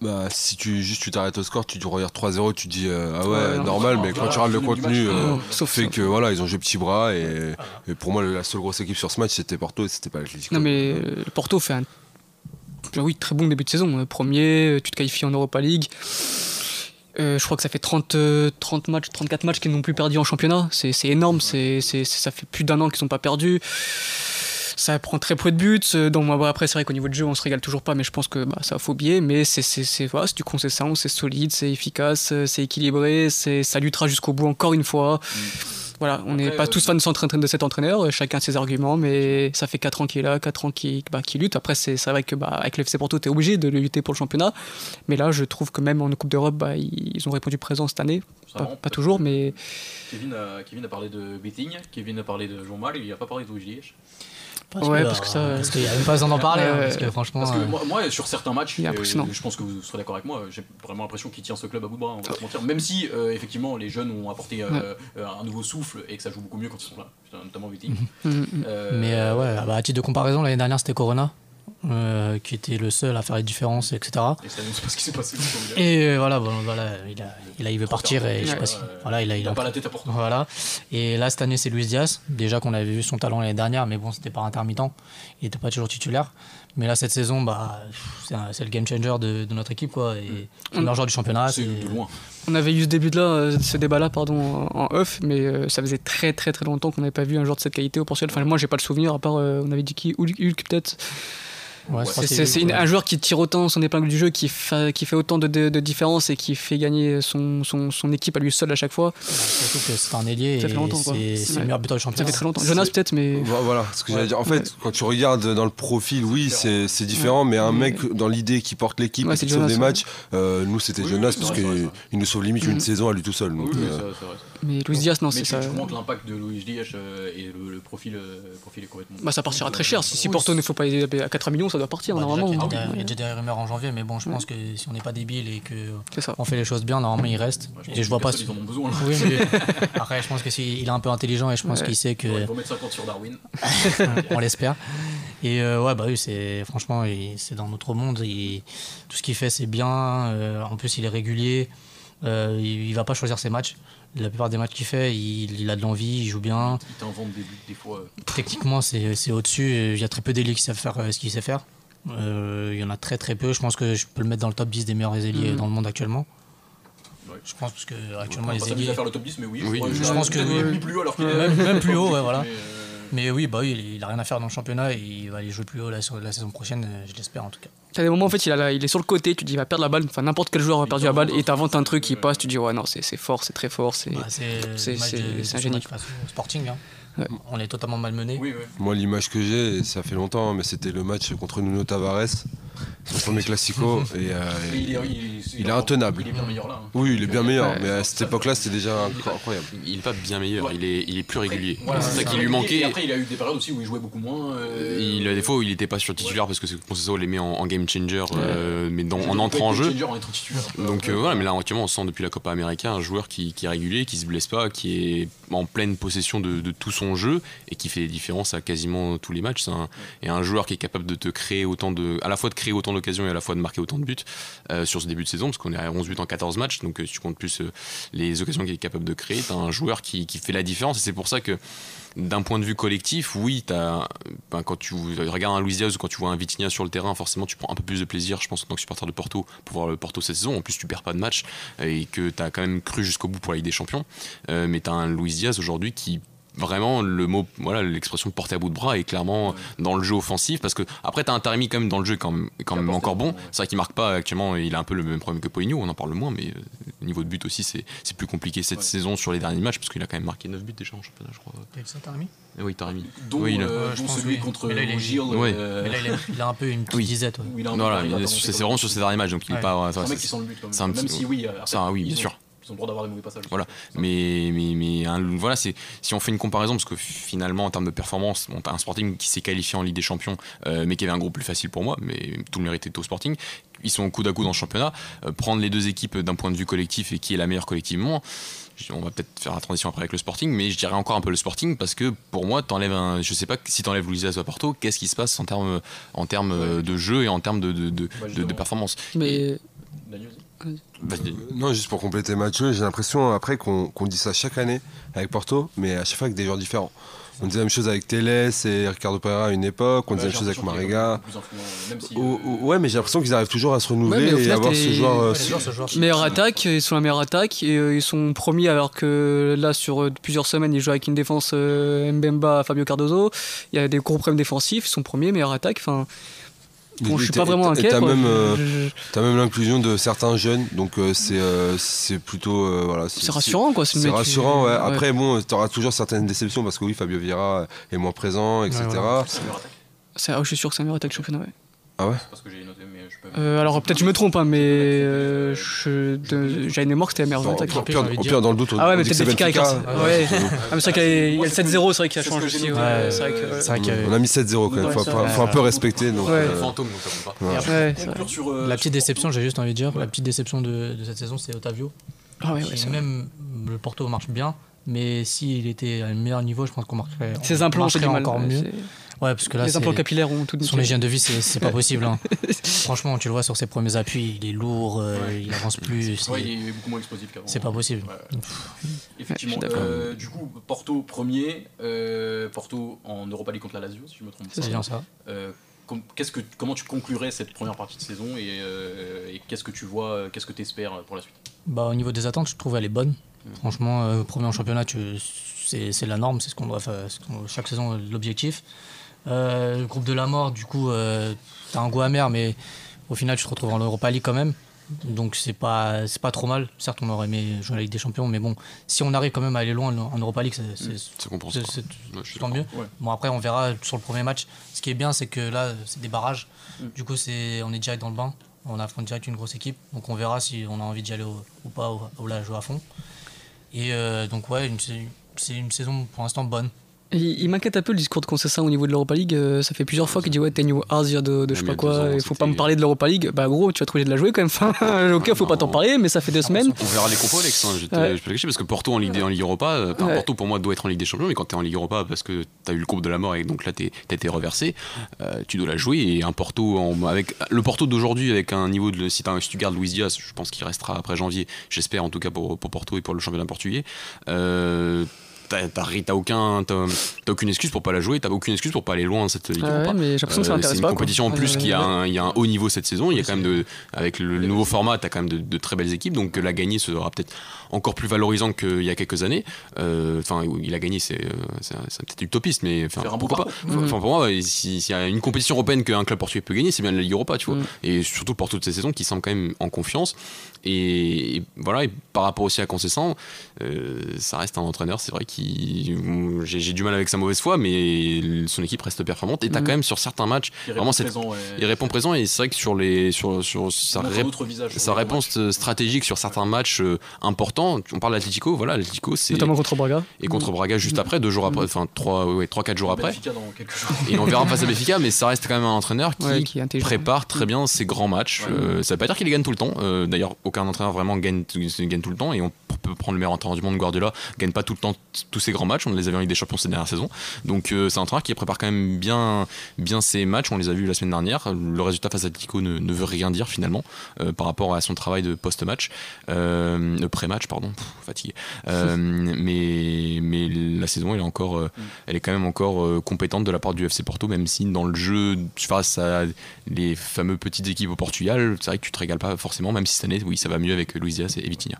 Bah, si tu juste tu t'arrêtes au score, tu regardes 3-0, tu dis euh, ah ouais, normal, mais quand tu regardes le contenu, sauf fait que voilà, ils ont joué petit bras et, pour moi la seule grosse équipe sur ce match c'était Porto et c'était pas l'Atletico. Non mais Porto fait un oui, très bon début de saison. Premier, euh, tu te qualifies en Europa League. Euh, je crois que ça fait 30, 30 euh, matchs, 34 matchs qu'ils n'ont plus perdu en championnat. C'est énorme, c'est ça fait plus d'un an qu'ils n'ont pas perdu. Ça prend très peu de buts. Donc, moi, après, c'est vrai qu'au niveau de jeu, on se régale toujours pas, mais je pense que bah, ça a biais. Mais c'est voilà, du concession, c'est solide, c'est efficace, c'est équilibré, ça luttera jusqu'au bout encore une fois. Mm. Voilà, on n'est pas tous fans de cet entraîneur, euh, chacun ses arguments, mais ça fait 4 ans qu'il est là, 4 ans qu'il bah, lutte. Après, c'est vrai que bah, avec le FC Porto, tu es obligé de lutter pour le championnat. Mais là, je trouve que même en Coupe d'Europe, bah, ils ont répondu présent cette année. Pas, toujours, mais. Kevin a, Kevin a parlé de Betting, Kevin a parlé de Jean Mal, il n'a pas parlé de ouais, parce que ça. Parce qu'il n'y a même pas besoin d'en parler, hein, parce que franchement. Parce que moi, moi, sur certains matchs, je pense que vous serez d'accord avec moi, j'ai vraiment l'impression qu'il tient ce club à bout de bras, on va se mentir. Même si, effectivement, les jeunes ont apporté un nouveau souffle et que ça joue beaucoup mieux quand ils sont là, notamment Viting. Mais ouais, bah, à titre de comparaison, l'année dernière, c'était Corona. Euh, qui était le seul à faire les différences, etc. Et ça pas ce qui s'est passé. Et voilà, bon, voilà il, a, il, a, il veut partir et je sais pas si. Voilà, il a, il a, pas la tête à porter. Voilà. Et là, cette année, c'est Luis Diaz. Déjà qu'on avait vu son talent l'année dernière, mais bon, c'était par intermittent. Il n'était pas toujours titulaire. Mais là, cette saison, bah, c'est le game changer de, de, notre équipe, quoi. Et le meilleur joueur du championnat. C'est de loin. On avait eu ce début-là, euh, ce débat-là, pardon, en off, mais euh, ça faisait très très très longtemps qu'on n'avait pas vu un joueur de cette qualité au Portugal. Enfin, moi, j'ai pas le souvenir, à part, on avait dit qui, Hulk peut-être c'est un joueur qui tire autant son épingle du jeu, qui, qui fait autant de, de, différences et qui fait gagner son, son, son, équipe à lui seul à chaque fois. surtout que c'est un ailier. Ça fait longtemps. C'est le meilleur buteur du championnat. Ça fait très longtemps. Jonas peut-être, mais. Voilà, ce que j'allais dire. En fait, quand tu regardes dans le profil, oui, c'est différent, mais un mec dans l'idée qui porte l'équipe et qui sauve des matchs, euh, nous c'était Jonas parce qu'il nous sauve limite une mm. saison à lui tout seul. Euh, mais Luis Diaz, non, c'est ça. Tu montres l'impact de Luis Diaz euh, et le profil est complètement. Bah, ça partira très cher. Si Porto ne faut pas aider à 4 millions, ça doit partir bah, normalement. Il y a déjà des rumeurs en janvier, mais bon, je pense que si on n'est pas débile et qu'on fait les choses bien, normalement il reste. et je vois pas. Ils en ont besoin. Oui, [LAUGHS] après, je pense que il est un peu intelligent et je pense qu'il sait que. Il faut mettre 50 sur Darwin. [LAUGHS] on l'espère. Et euh, ouais, bah oui, c'est franchement, c'est dans notre monde. tout ce qu'il fait, c'est bien. Euh, en plus, il est régulier. Euh, il, il va pas choisir ses matchs la plupart des matchs qu'il fait, il, a de l'envie, il joue bien. Il t'invente des buts des fois. Techniquement, c'est au-dessus. Il y a très peu d'ailiers qui savent faire ce qu'il sait faire. Euh, il y en a très très peu. Je pense que je peux le mettre dans le top 10 des meilleurs ailiers mhm. dans le monde actuellement. Je pense parce que actuellement les ailiers. faire le top 10, mais oui. je, pense que même plus haut alors qu'il même, même, plus haut, ouais, voilà. Mais, euh, oui, bah il, il, a rien à faire dans le championnat et il va aller jouer plus haut la, la saison prochaine, je l'espère en tout cas. T'as des moments en fait, il, a il est sur le côté, tu dis il va perdre la balle, enfin n'importe quel joueur a perdu la balle et t'inventes un truc qui passe, tu dis ouais non c'est fort, c'est très fort, c'est bah, un génie. Sporting, hein. On est totalement malmené. Moi, l'image que j'ai, ça fait longtemps, mais c'était le match contre Nuno Tavares son premier classico [LAUGHS] et, euh, il, est, intenable. Il est bien meilleur là. Hein. Oui, il est bien meilleur, mais à cette époque-là, c'était déjà incroyable. Il n'est pas bien meilleur, il, est, il est plus régulier. c'est ça qui lui manquait. Et après, il a eu des périodes aussi où il jouait beaucoup moins. Euh, il a des fois où il n'était pas sur titulaire parce que Conceição les met en, game changer, euh, mais en entrant en jeu. Donc voilà, mais là, actuellement, on sent depuis la Copa América un joueur qui, est régulier, qui se blesse pas, qui est en pleine possession de, tout son jeu et qui fait des différences à quasiment tous les matchs. et un joueur qui est capable de te créer autant de, à la fois de créer autant d'occasions et à la fois de marquer autant de buts euh, sur ce début de saison, parce qu'on est à 11 buts en 14 matchs, donc euh, si tu comptes plus euh, les occasions qu'il est capable de créer, tu as un joueur qui, qui, fait la différence, et c'est pour ça que d'un point de vue collectif, oui, as, ben, quand tu regardes un Luis Diaz ou quand tu vois un Vitinha sur le terrain, forcément tu prends un peu plus de plaisir, je pense, en tant que supporter de Porto, pour voir le Porto cette saison. En plus, tu perds pas de match et que tu as quand même cru jusqu'au bout pour la Ligue des Champions. mais tu as un Luis Diaz aujourd'hui qui vraiment le mot voilà l'expression porter à bout de bras est clairement dans le jeu offensif parce que après t'as un Taremi quand même dans le jeu quand même, quand même encore bon. c'est vrai qu'il marque pas actuellement il a un peu le même problème que Poligno on en parle moins mais euh, au niveau de but aussi c'est plus compliqué cette saison sur les derniers matchs parce qu'il a quand même marqué 9 buts déjà en championnat je crois. Ça Taremi? Eh oui Taremi. Dont, oui, il a, euh, je pense celui contre mais là, Gilles euh, mais là il a, il a, un peu une petite disette voilà, c'est vraiment sur ces derniers matchs donc il est pas c'est un mec qui sent le but quand même. même si oui oui bien sûr ont le droit d'avoir des mauvais passages. Voilà. Mais, mais, mais voilà, c'est si on fait une comparaison, parce que finalement, en termes de performance, bon, un Sporting qui s'est qualifié en Ligue des Champions, euh, mais qui avait un groupe plus facile pour moi, mais tout le mérite est au Sporting. Ils sont coup à coup dans le championnat. Euh, prendre les deux équipes d'un point de vue collectif et qui est la meilleure collectivement, on va peut-être faire la transition après avec le Sporting, mais je dirais encore un peu le Sporting parce que pour moi, t'enlèves un, je sais pas si t'enlèves Luisa à Porto, qu'est-ce qui se passe en termes en termes de jeu et en termes de, de, de, de performance? Mais non, juste pour compléter Mathieu, j'ai l'impression après qu'on dit ça chaque année avec Porto, mais à chaque fois avec des joueurs différents. On disait la même chose avec Teles et Ricardo Pereira à une époque, on disait la même chose avec Mariga. ouais, mais j'ai l'impression qu'ils arrivent toujours à se renouveler et à avoir ce joueur. Euh, meilleure attaque, ils sont la meilleure attaque et euh, ils sont promis alors que là, sur euh, plusieurs semaines, ils jouent avec une défense Mbemba, Fabio Cardozo. Il y a des gros problèmes défensifs, ils sont premiers, meilleure attaque. Enfin, Bon, je suis pas vraiment inquiet. T'as même, euh, as même l'inclusion de certains jeunes, donc euh, c'est euh, c'est plutôt voilà. C'est rassurant quoi. C'est rassurant. Ouais. Après bon, t'auras toujours certaines déceptions parce que oui, Fabio Vieira est moins présent, etc. c'est ah, je suis sûr que c'est un meilleur attaque championnat. Ah ouais? Parce que j'ai je peux. Euh, alors peut-être je me trompe, hein, mais euh, j'avais une mémoire que c'était MR20. Au pire, au pire, dans le doute, Ah ouais, mais peut-être Benfica. Ouais. Ah, mais c'est vrai qu'il y a le 7-0, c'est vrai qu'il a changé aussi. On a mis 7-0 quand même, faut un peu respecter. Fantôme, donc ça compte pas. La petite déception, j'ai juste envie de dire, la petite déception de cette saison, c'est Otavio. Ah ouais, même le Porto marche bien, mais s'il était à un meilleur niveau, je pense qu'on marquerait. Ses implants, c'est encore mieux. Ouais, parce que là, les implants capillaires ont tout Son hygiène de vie, c'est pas [LAUGHS] possible. Hein. Franchement, tu le vois sur ses premiers appuis, il est lourd, euh, il avance plus. Ouais, il est beaucoup moins explosif qu'avant. C'est pas possible. Effectivement. Euh, du coup, Porto premier, euh, Porto en Europa League contre la Lazio, si je me trompe pas. C'est bien ça. qu'est-ce que, comment tu conclurais cette première partie de saison et, et qu'est-ce que tu vois, qu'est-ce que tu espères pour la suite? Bah, Au niveau des attentes, je trouve elle est bonne. Franchement, euh, premier en championnat, c'est la norme, c'est ce qu'on doit faire chaque saison, l'objectif. Euh, le groupe de la mort, du coup, euh, t'as un goût amer, mais au final, tu te retrouves en Europa League quand même. Donc c'est pas c'est pas trop mal. Certes, on aurait aimé jouer la Ligue des Champions, mais bon, si on arrive quand même à aller loin en Europa League, c'est c'est tant mieux. Bon après, on verra sur le premier match. Ce qui est bien, c'est que là, c'est des barrages. Mm. Du coup, c'est on est direct dans le bain. On affronte direct une grosse équipe, donc on verra si on a envie d'y aller ou pas, ou, là jouer à fond. Et euh, donc ouais, c'est une saison pour l'instant bonne. Il, m'inquiète un peu le discours de Concessin au niveau de l'Europa League. Euh, ça fait plusieurs fois qu'il dit Ouais, t'es new Asia de, de je sais pas quoi, il faut pas me parler de l'Europa League. Bah, gros, tu vas trouver de la jouer quand même. [LAUGHS] Enfin, [LAUGHS] ok, faut pas t'en parler, mais ça fait deux semaines. On verra les compos, Alex. Hein, je, te, je parce que Porto en Ligue, en Ligue Europa, euh, Porto pour moi doit être en Ligue des Champions, mais quand t'es en Ligue Europa parce que t'as eu le coupe de la mort et donc là t'as été reversé, euh, tu dois la jouer. Et un Porto, avec le Porto d'aujourd'hui, avec un niveau de. Si, si tu gardes Luis Diaz, je pense qu'il restera après janvier, j'espère en tout cas pour, pour Porto et pour le championnat portugais. Euh, t'as aucun aucune excuse pour pas la jouer t'as aucune excuse pour pas aller loin cette ligue ah mais j'ai l'impression que ça euh, c'est une compétition en plus qui a un, il y a un haut niveau cette saison il y a quand même de avec le, nouveau format t'as quand même de, très belles équipes donc la gagner sera peut-être encore plus valorisant qu'il y a quelques années. Euh, enfin il a gagné c'est peut-être utopiste mais enfin pourquoi pas? enfin pour moi s'il y a une compétition européenne qu'un club portugais peut gagner c'est bien la Ligue Europa tu vois. Mm. et surtout pour toutes ces saisons qui semblent quand même en confiance. Et, voilà et par rapport aussi à Concessant euh, ça reste un entraîneur c'est vrai qui j'ai du mal avec sa mauvaise foi, mais son équipe reste performante. Et t'as mm. quand même sur certains matchs, il vraiment cette, il répond présent. Et c'est vrai que sur les sur sur sa, sa réponse stratégique sur certains matchs euh, importants, on parle d'Atletico, voilà, l'Atletico c'est notamment contre Braga et contre Braga juste mm. après, deux jours après, enfin trois, ouais, trois quatre jours après. Et on verra face à [LAUGHS] Benfica, mais ça reste quand même un entraîneur qui, prépare très bien ses grands matchs. Euh, ça veut pas dire qu'il les gagne tout le temps. Euh, d'ailleurs, aucun entraîneur vraiment gagne, gagne tout le temps. Et on peut prendre le meilleur entraîneur du monde, Guardiola, gagne pas tout le temps tous ces grands matchs. On les avait en Ligue des Champions cette dernière saison. Donc euh, c'est un entraîneur qui prépare quand même bien, bien ses matchs. On les a vus la semaine dernière. Le résultat face à Tico ne, ne veut rien dire finalement euh, par rapport à son travail de post-match, euh, pré-match, pardon, fatigué. [LAUGHS] mais, mais la saison, elle est, encore, elle est quand même encore compétente de la part du FC Porto, même si dans le jeu, face à les fameux petites équipes au Portugal, c'est vrai que tu te régales pas forcément, même si cette année, oui, ça va mieux avec Luis Diaz et Vitinha.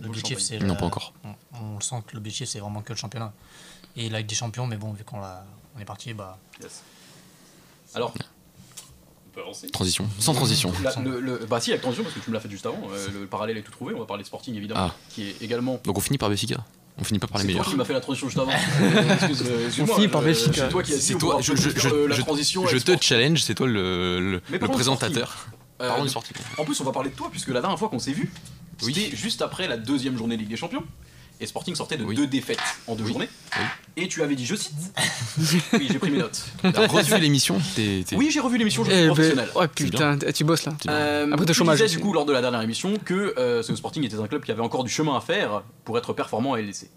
L'objectif, c'est. Non, pas encore on sent que l'objectif c'est vraiment que le championnat. Et la Ligue des Champions, mais bon, vu qu'on on est parti, bah. Alors, on peut avancer. Transition, sans transition. le, bah si, avec transition, parce que tu me l'as fait juste avant. Euh, le parallèle est tout trouvé. On va parler de Sporting évidemment, ah. qui est également. Donc on finit par Benfica. On finit pas par les meilleurs. C'est toi qui m'as fait la transition juste avant. [LAUGHS] on finit par Benfica. C'est toi qui as dit toi, je, je, la transition. Je te challenge, c'est toi le, le, présentateur. Euh, en plus, on va parler de toi, puisque la dernière fois qu'on s'est vu, c'était juste après la deuxième journée de Ligue des Champions et Sporting sortait de deux défaites en deux journées. Et tu avais dit, je cite, [LAUGHS] oui, j'ai pris mes notes. T'as revu l'émission Oui, j'ai revu l'émission, je suis eh ben, professionnel. Oh putain, tu bosses là. Euh, Après ton chômage. Tu disais du coup lors de la dernière émission que euh, ce Sporting était un club qui avait encore du chemin à faire pour être performant à LDC.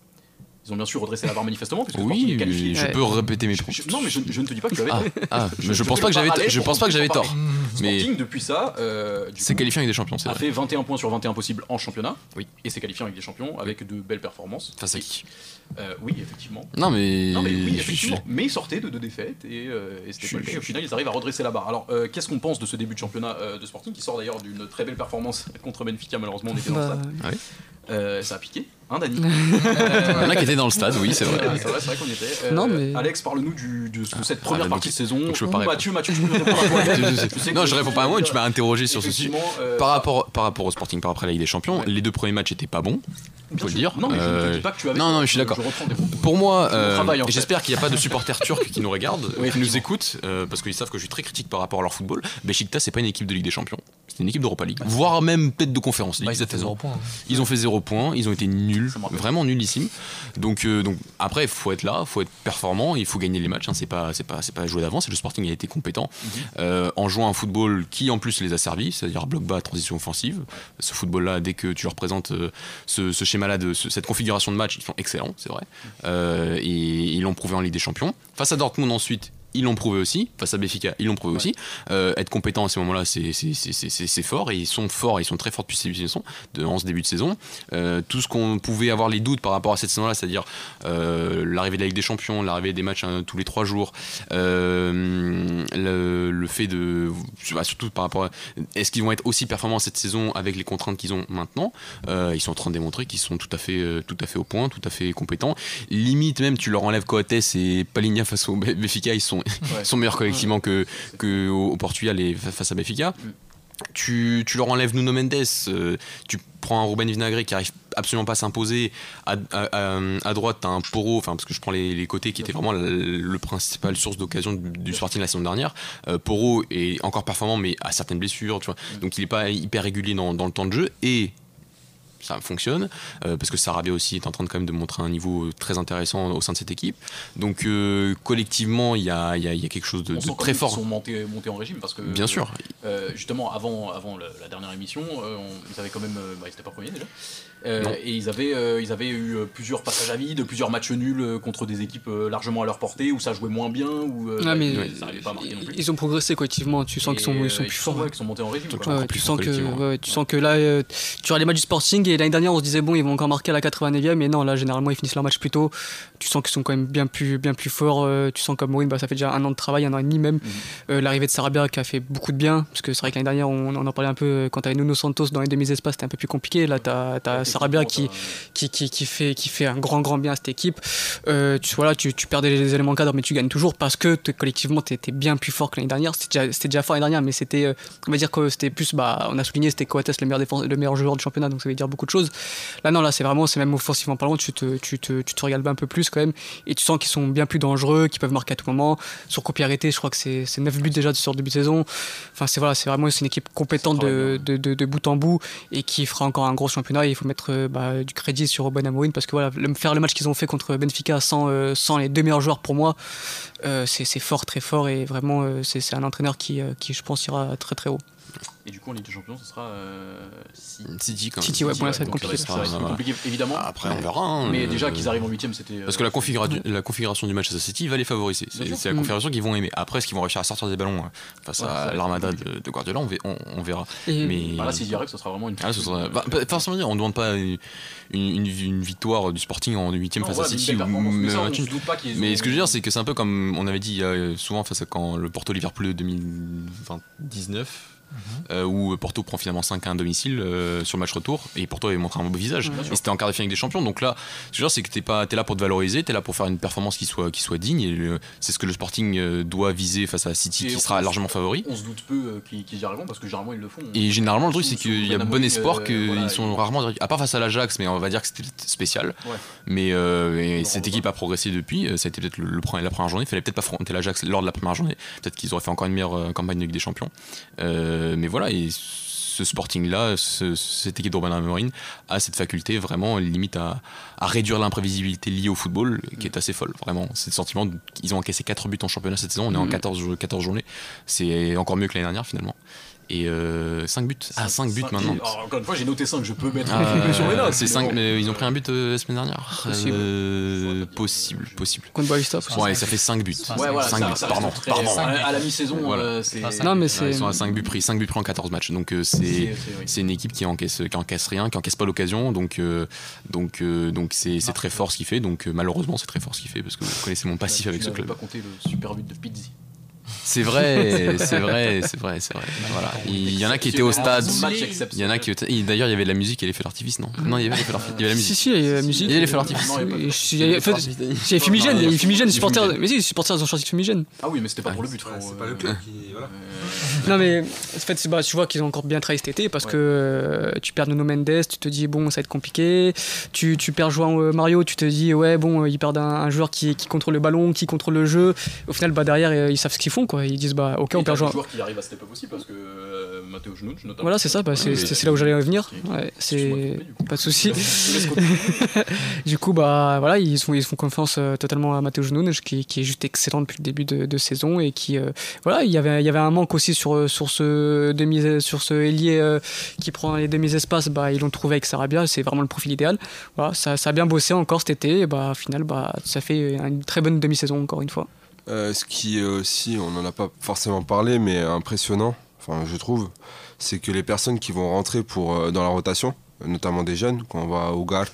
Ils ont bien sûr redressé la barre manifestement. Puisque oui, je peux répéter mes propos. Non, mais je, ne te dis pas que tu avais ah, tort. Ah, [LAUGHS] je, je, pense pas que j'avais, je pense pas que j'avais tort. Mais Sporting depuis ça, euh, c'est qualifié avec des champions. C'est a fait 21 points sur 21 possibles en championnat. Oui. Et c'est qualifié avec des champions avec de belles performances. Face à qui euh, Oui, effectivement. Non mais. Non mais oui, effectivement. Mais ils sortaient de deux défaites et, euh, et c'était pas le Au final, ils arrivent à redresser la barre. Alors, euh, qu'est-ce qu'on pense de ce début de championnat euh, de Sporting qui sort d'ailleurs d'une très belle performance [LAUGHS] contre Benfica Malheureusement, on était dans bah, stade. Euh, ça a piqué, hein, Dani Il y en a qui étaient dans le stade, oui, c'est vrai. c'est vrai, vrai qu'on y était. Euh, non, mais... Alex, parle-nous de, de, cette ah, première partie de saison. je Mathieu, Mathieu, tu peux répondre à toi. [LAUGHS] non, je réponds pas à moi, tu m'as interrogé sur ce sujet. Euh, par, rapport, par rapport au Sporting, par après la Ligue des Champions, les deux premiers matchs étaient pas bons. Il faut le dire. Non, mais je ne dis pas que tu avais. Non, non, je suis d'accord. Pour moi, j'espère qu'il n'y a pas de supporters turcs qui nous regardent, qui nous écoutent, parce qu'ils savent que je suis très critique par rapport à leur football. Besiktas, c'est pas une équipe de Ligue des Champions, c'est une équipe d'Europa League, voire même peut-être de Conférence League. Bah, ils, ont fait zéro point, ils ont fait zéro point, ils ont été nuls, vraiment nullissimes. Donc, donc après, il faut être là, il faut être performant, il faut gagner les matchs. Hein, c'est pas, c'est pas, c'est pas jouer d'avance. Le Sporting a été compétent mhm. en jouant un football qui en plus les a servi, c'est-à-dire bloc bas, transition offensive. Ce football-là, dès que tu leur présentes ce, schéma-là, de cette configuration de match, ils sont excellents, c'est vrai. Euh, et ils l'ont prouvé en Ligue des Champions. Face à Dortmund ensuite, ils l'ont prouvé aussi, face à Béfica, ils l'ont prouvé aussi. Euh, être compétent à ce moment-là, c'est fort, et ils sont forts, ils sont très forts depuis cette saison, de, en ce début de saison. Euh, tout ce qu'on pouvait avoir les doutes par rapport à cette saison-là, c'est-à-dire euh, l'arrivée de la Ligue des Champions, l'arrivée des matchs hein, tous les trois jours, le, le, fait de. surtout par rapport à. Est-ce qu'ils vont être aussi performants cette saison avec les contraintes qu'ils ont maintenant? Ils sont en train de démontrer qu'ils sont tout à, fait, tout à fait au point, tout à fait compétents. Limite, même, tu leur enlèves Coates et Paligna face au Béfica, ils sont sont meilleurs collectivement que, que au, Portugal et face à Benfica. Mm. Tu, tu, leur enlèves Nuno Mendes, euh, tu prends un Ruben Vinagre qui arrive absolument pas à s'imposer. À, à, droite, tu as un Poro, enfin, parce que je prends les, côtés qui étaient vraiment le, principal source d'occasion du, Sporting la saison dernière. Euh, Poro est encore performant, mais a certaines blessures, tu vois. Mm. Donc il n'est pas hyper régulier dans, dans, le temps de jeu. Et ça fonctionne, euh, parce que Sarabia aussi est en train de, quand même de montrer un niveau très intéressant au sein de cette équipe. Donc euh, collectivement, il y a, y, a, y a, quelque chose de, très fort. Ils sont montés, montés, en régime parce que bien sûr. Euh, justement, avant, avant la, dernière émission, ils avaient quand même, bah, ils n'étaient pas premiers déjà. Et ils avaient, ils avaient eu plusieurs passages à vide, plusieurs matchs nuls contre des équipes largement à leur portée, où ça jouait moins bien, où ah, mais pas Ils ont progressé collectivement, tu sens qu'ils sont, ils sont plus forts. Ils sont montés en régime. tu, sens que, tu sens que là, tu as les matchs du Sporting et l'année dernière, on se disait, bon, ils vont encore marquer à la 89e, mais non, là, généralement, ils finissent leur match plus tôt. Tu sens qu'ils sont quand même bien plus, bien plus forts. Euh, tu sens comme Maureen, bah, ça fait déjà un an de travail, un an et demi même. Mhm. Euh, l'arrivée de Sarabia qui a fait beaucoup de bien, parce que c'est vrai que l'année dernière, on, en parlait un peu, euh, quand tu avais Nuno Santos dans les demi-espaces, c'était un peu plus compliqué. Là, tu as, Sarabia qui, qui, qui, fait, qui fait un grand, grand bien à cette équipe. tu, voilà, tu, tu perdais les éléments cadres, mais tu gagnes toujours parce que collectivement, tu étais bien plus fort que l'année dernière. C'était déjà, déjà, fort l'année dernière, mais c'était, on va dire que c'était plus, bah, on a souligné, c'était Coates le meilleur, le meilleur joueur du championnat, donc ça veut dire beaucoup de choses. Là, non, là, c'est vraiment, c'est même offensivement parlant, tu te, tu, te, tu te regales un peu plus quand même. Et tu sens qu'ils sont bien plus dangereux, qu'ils peuvent marquer à tout moment. Sur copie arrêtée, je crois que c'est 9 buts déjà sur début de saison. Enfin, c'est voilà, c'est vraiment une équipe compétente de, de, de, bout en bout et qui fera encore un gros championnat. Et il faut mettre euh, bah, du crédit sur Ben Amorin parce que voilà, faire le match qu'ils ont fait contre Benfica sans, euh, les deux meilleurs joueurs pour moi, euh, c'est fort, très fort. Et vraiment, c'est un entraîneur qui, qui, je pense, ira très très haut. Et du coup, en Ligue des Champions, ce sera euh, City. quand même. City, ouais, pour va être compliqué. Ça va être compliqué, évidemment. Après, on verra. Hein, mais déjà qu'ils arrivent en 8 c'était. Parce que la, euh, la, configuration du match à City va les favoriser. C'est la configuration qu'ils vont aimer. Après, est-ce qu'ils vont réussir à sortir des ballons euh, face à l'armada de, de, Guardiola on, verra. mais... Bah là, s'ils y arrivent, ce sera vraiment une. Ah, ce sera... bah, forcément, on ne demande pas une, une, victoire du Sporting en 8 face à City. Mais ce que je veux dire, c'est que c'est un peu comme on avait dit souvent face à quand le Porto Liverpool 2019 euh, où Porto prend finalement 5 à 1 domicile euh, sur le match retour et Porto avait montré un beau visage. et c'était en quart de finale des champions. Donc là, ce que c'est que t'es pas es là pour te valoriser, tu es là pour faire une performance qui soit, qui soit digne. Et c'est ce que le Sporting euh, doit viser face à City, qui sera largement favori. On se doute peu qu'ils y arriveront parce que généralement ils le font. Et généralement, le truc, c'est qu'il y a bon espoir qu'ils sont rarement. À part face à l'Ajax, mais on va dire que c'était spécial. Mais cette équipe a progressé depuis. Ça a été peut-être le, le, la première journée. Il fallait peut-être pas affronter l'Ajax lors de la première journée. Peut-être qu'ils auraient fait encore une meilleure campagne de Ligue des Champions. Euh, mais voilà, et ce Sporting-là, cette équipe d'Urban Amorim a cette faculté vraiment limite à, réduire l'imprévisibilité liée au football, qui est assez folle, vraiment. C'est le sentiment qu'ils ont encaissé 4 buts en championnat cette saison, on est en 14, mm. 14 journées. C'est encore mieux que l'année dernière finalement et 5 euh, buts. Ah, 5 buts maintenant. encore une fois, j'ai noté 5, je peux mettre ah, [LAUGHS] sur les notes. C'est 5, mais ils ont pris un but euh, la semaine dernière. Possible. Euh, possible, possible. Contre Boavista Ouais, ça fait 5 buts. Ouais, voilà, 5 buts, pardon. pardon. À la mi-saison, voilà. c'est. Non, mais c'est. Ils sont à 5 buts pris, 5 buts pris en 14 matchs. Donc c'est une équipe qui encaisse, qui encaisse rien, qui encaisse pas l'occasion. Donc donc donc c'est très fort ce qu'il fait. Donc malheureusement, c'est très fort ce qu'il fait parce que vous connaissez mon passif avec ce club. pas compter le super but de Pizzi. C'est vrai, c'est vrai, c'est vrai, c'est vrai. Voilà. Il y en a qui étaient au stade. Il y en a qui D'ailleurs, il y avait de la musique et l'effet d'artifice, non? Non, il y avait l'effet d'artifice. Il y avait la musique. Si, si, il y avait la musique. Il y avait l'effet d'artifice. Il y avait Fumigène, il y avait Fumigène, supporters. Mais si, les supporters ont sorti Fumigène. Ah oui, mais c'était pas pour le but. C'est pas le club qui. Non, mais en fait, bah, tu vois qu'ils ont encore bien travaillé cet été parce que euh, tu perds Nuno Mendes, tu te dis, bon, ça va être compliqué. Tu, tu perds João euh, Mario, tu te dis, ouais, bon, ils perdent un, joueur qui, qui, contrôle le ballon, qui contrôle le jeu. Au final, bah, derrière, euh, ils savent ce qu'ils font, quoi. Ils disent, bah, ok, on perd João. joueur qui arrive à cette époque aussi parce que Matteo Jnuc, notamment. Voilà, c'est ça, bah, c'est là où j'allais revenir. Ouais, c'est pas de souci. [LAUGHS] [LAUGHS] du coup, bah, voilà, ils, font confiance totalement à Matteo Jnuc qui, qui, est juste excellent depuis le début de, de saison et qui, voilà, il y avait, il y avait un manque aussi sur, sur ce demi sur ce ailier qui prend les demi-espaces, bah, ils l'ont trouvé avec Sarabia, c'est vraiment le profil idéal. Voilà, ça, ça, a bien bossé encore cet été, et bah, au final, bah, ça fait une très bonne demi-saison encore une fois. Euh, ce qui est aussi, on n'en a pas forcément parlé, mais impressionnant, enfin, je trouve, c'est que les personnes qui vont rentrer pour, euh, dans la rotation, notamment des jeunes, quand on va au Gart,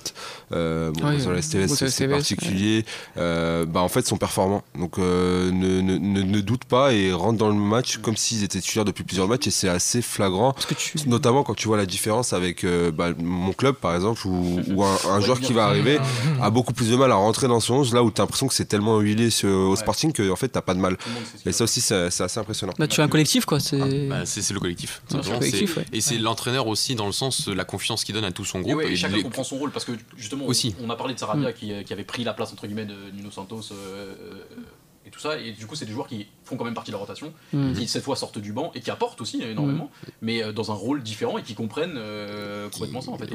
euh, sur la c'est particulier, euh, bah, en fait sont performants. Donc euh, ne, ne, ne, doute pas et rentre dans le match comme s'ils étaient titulaires depuis plusieurs matchs et c'est assez flagrant, notamment quand tu vois la différence avec bah, mon club par exemple, où, un, joueur qui va arriver a beaucoup plus de mal à rentrer dans son 11, là où tu as l'impression que c'est tellement huilé au Sporting que en fait t'as pas de mal. Et ça aussi c'est assez impressionnant. Bah, tu as un collectif quoi. C'est ah, bah, le collectif. Et c'est l'entraîneur aussi dans le sens la confiance qu'il donne à tout son groupe. Et, chacun comprend son rôle parce que justement, aussi. On, a parlé de Sarabia mm. qui, qui, avait pris la place entre guillemets de Nino Santos. Euh, euh, et tout ça, et du coup, c'est des joueurs qui font quand même partie de la rotation, mm. qui cette fois sortent du banc et qui apportent aussi énormément, mm. mais euh, dans un rôle différent et qui comprennent complètement ça en fait.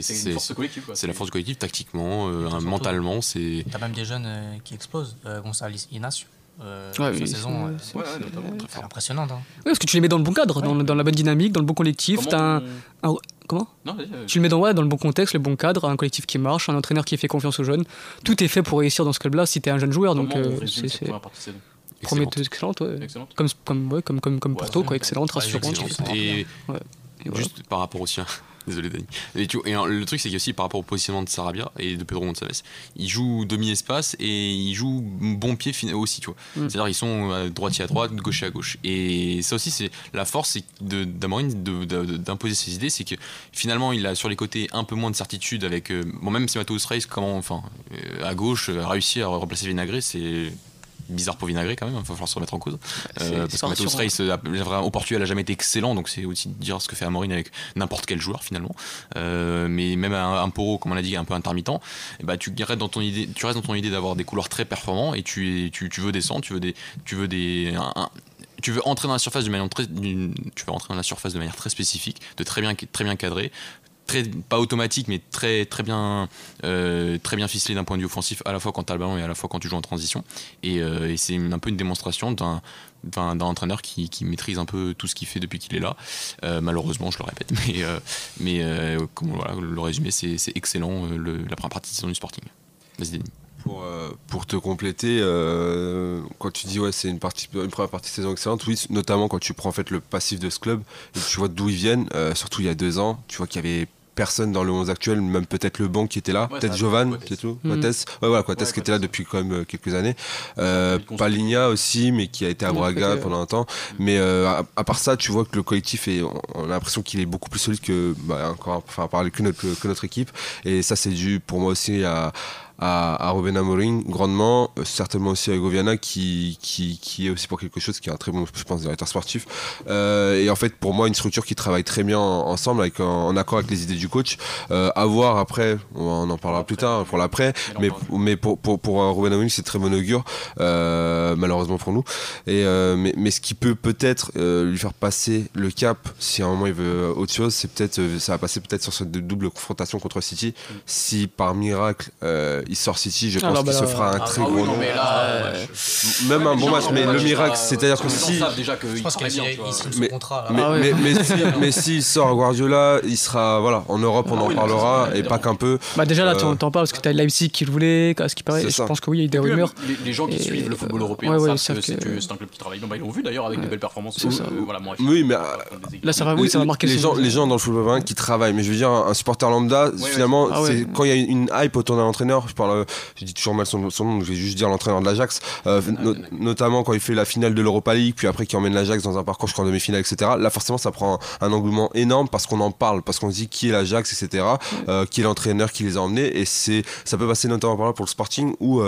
c'est une force collective. C'est la force collective tactiquement, mentalement. c'est T'as même des jeunes qui explosent, Gonzalo Inacio. Euh, ouais, saison, c'est impressionnante. Hein. Oui, parce que tu les mets dans le bon cadre, dans, dans, la bonne dynamique, dans le bon collectif. Comment, un, Comment non, Tu le mets dans, ouais, dans le bon contexte, le bon cadre, un collectif qui marche, un entraîneur qui fait confiance aux jeunes. Tout est fait pour réussir dans ce club-là si tu es un jeune joueur. donc, euh, c'est prometteuse, excellente, ouais. excellente. Comme, comme, ouais, comme, comme, comme Porto, quoi, excellente, rassurante. Et, juste par rapport aussi à Désolé Dani. Et, tu, et le truc c'est qu'aussi par rapport au positionnement de Sarabia et de Pedro González, il joue demi-espace et il joue bon pied aussi, tu vois. Mm. C'est-à-dire ils sont à droite à droite, gauche à gauche. Et ça aussi c'est la force d'Amorin d'imposer ses idées, c'est que finalement il a sur les côtés un peu moins de certitude avec euh, bon même si Matheus Reis comment enfin euh, à gauche a réussi à remplacer Vinagre, c'est bizarre pour Vinagre quand même, il va falloir se remettre en cause. Euh, parce que Matheus Reis au Portugal a jamais été excellent, donc c'est aussi dire ce que fait Amorin avec n'importe quel joueur finalement. Euh, mais même un, un, Poro, comme on l'a dit, un peu intermittent, et bah, tu, restes dans ton idée, tu restes dans ton idée d'avoir des couloirs très performants et tu, tu, tu, veux descendre, tu veux des. Tu veux des tu veux entrer dans la surface de manière très, tu veux entrer dans la surface de manière très spécifique, de très bien, très bien cadré, très pas automatique mais très très bien euh, très bien ficelé d'un point de vue offensif à la fois quand tu as le ballon et à la fois quand tu joues en transition. Et, euh, c'est un peu une démonstration d'un d'un entraîneur qui, qui, maîtrise un peu tout ce qu'il fait depuis qu'il est là. Euh, malheureusement je le répète [LAUGHS] mais mais le résumé c'est excellent la première partie de saison du Sporting. Vas-y pour, pour, te compléter, quand tu dis ouais c'est une, partie, une première partie de saison excellente, oui, notamment quand tu prends en fait le passif de ce club et tu vois d'où ils viennent, surtout il y a deux ans, tu vois qu'il y avait personne dans le 11 actuel, même peut-être le banc qui était là, peut-être Jovan, c'est tout, mm. Ouais, voilà, Quates qui était là depuis quand même euh, quelques années. Euh, Paligna aussi, mais qui a été à Braga pendant un temps. Mais euh, à, part ça, tu vois que le collectif, est, on a l'impression qu'il est beaucoup plus solide que, bah, encore, enfin, parler que notre, que notre équipe. Et ça, c'est dû pour moi aussi à, à, à Ruben Amorim grandement, euh, certainement aussi à Goviana qui, qui, qui, est aussi pour quelque chose, qui est un très bon, je pense, directeur sportif. Euh, et en fait, pour moi, une structure qui travaille très bien ensemble, avec, en, accord avec les idées du coach. Euh, à voir après, on en parlera plus tard pour l'après, mais, mais pour, pour, pour Ruben Amorim, c'est très bon augure, euh, malheureusement pour nous. Et, euh, mais, mais ce qui peut peut-être euh, lui faire passer le cap, si à un moment il veut autre chose, c'est peut-être, ça va passer peut-être sur cette double confrontation contre City. Mm. Si par miracle, il sort City, je pense qu'il se fera un très gros nom. Même un bon match, mais le miracle, c'est-à-dire que si. Je pense qu'il mais, contrat. [LAUGHS] Mais s'il sort Guardiola, il sera. Voilà, en Europe, on ah en parlera, et pas qu'un peu. Bah déjà là, tu entends pas parce que tu as Leipzig qui le voulait, ce qui paraît. Je pense que oui, il y a eu des rumeurs. Les gens qui suivent le football européen savent que c'est un club qui travaille. Ils l'ont vu d'ailleurs avec de belles performances. Oui, mais. Là, ça va marquer les gens dans le football européen qui travaillent. Mais je veux dire, un supporter lambda, finalement, quand il y a une hype autour d'un entraîneur, je parle, je dis toujours mal son, nom, je vais juste dire l'entraîneur de l'Ajax, notamment quand il fait la finale de l'Europa League, puis après qui emmène l'Ajax dans un parcours, je crois, demi-finale, etc. Là, forcément, ça prend un, engouement énorme parce qu'on en parle, parce qu'on dit qui est l'Ajax, etc., qui est l'entraîneur qui les a emmenés, et c'est, ça peut passer notamment par là pour le Sporting, où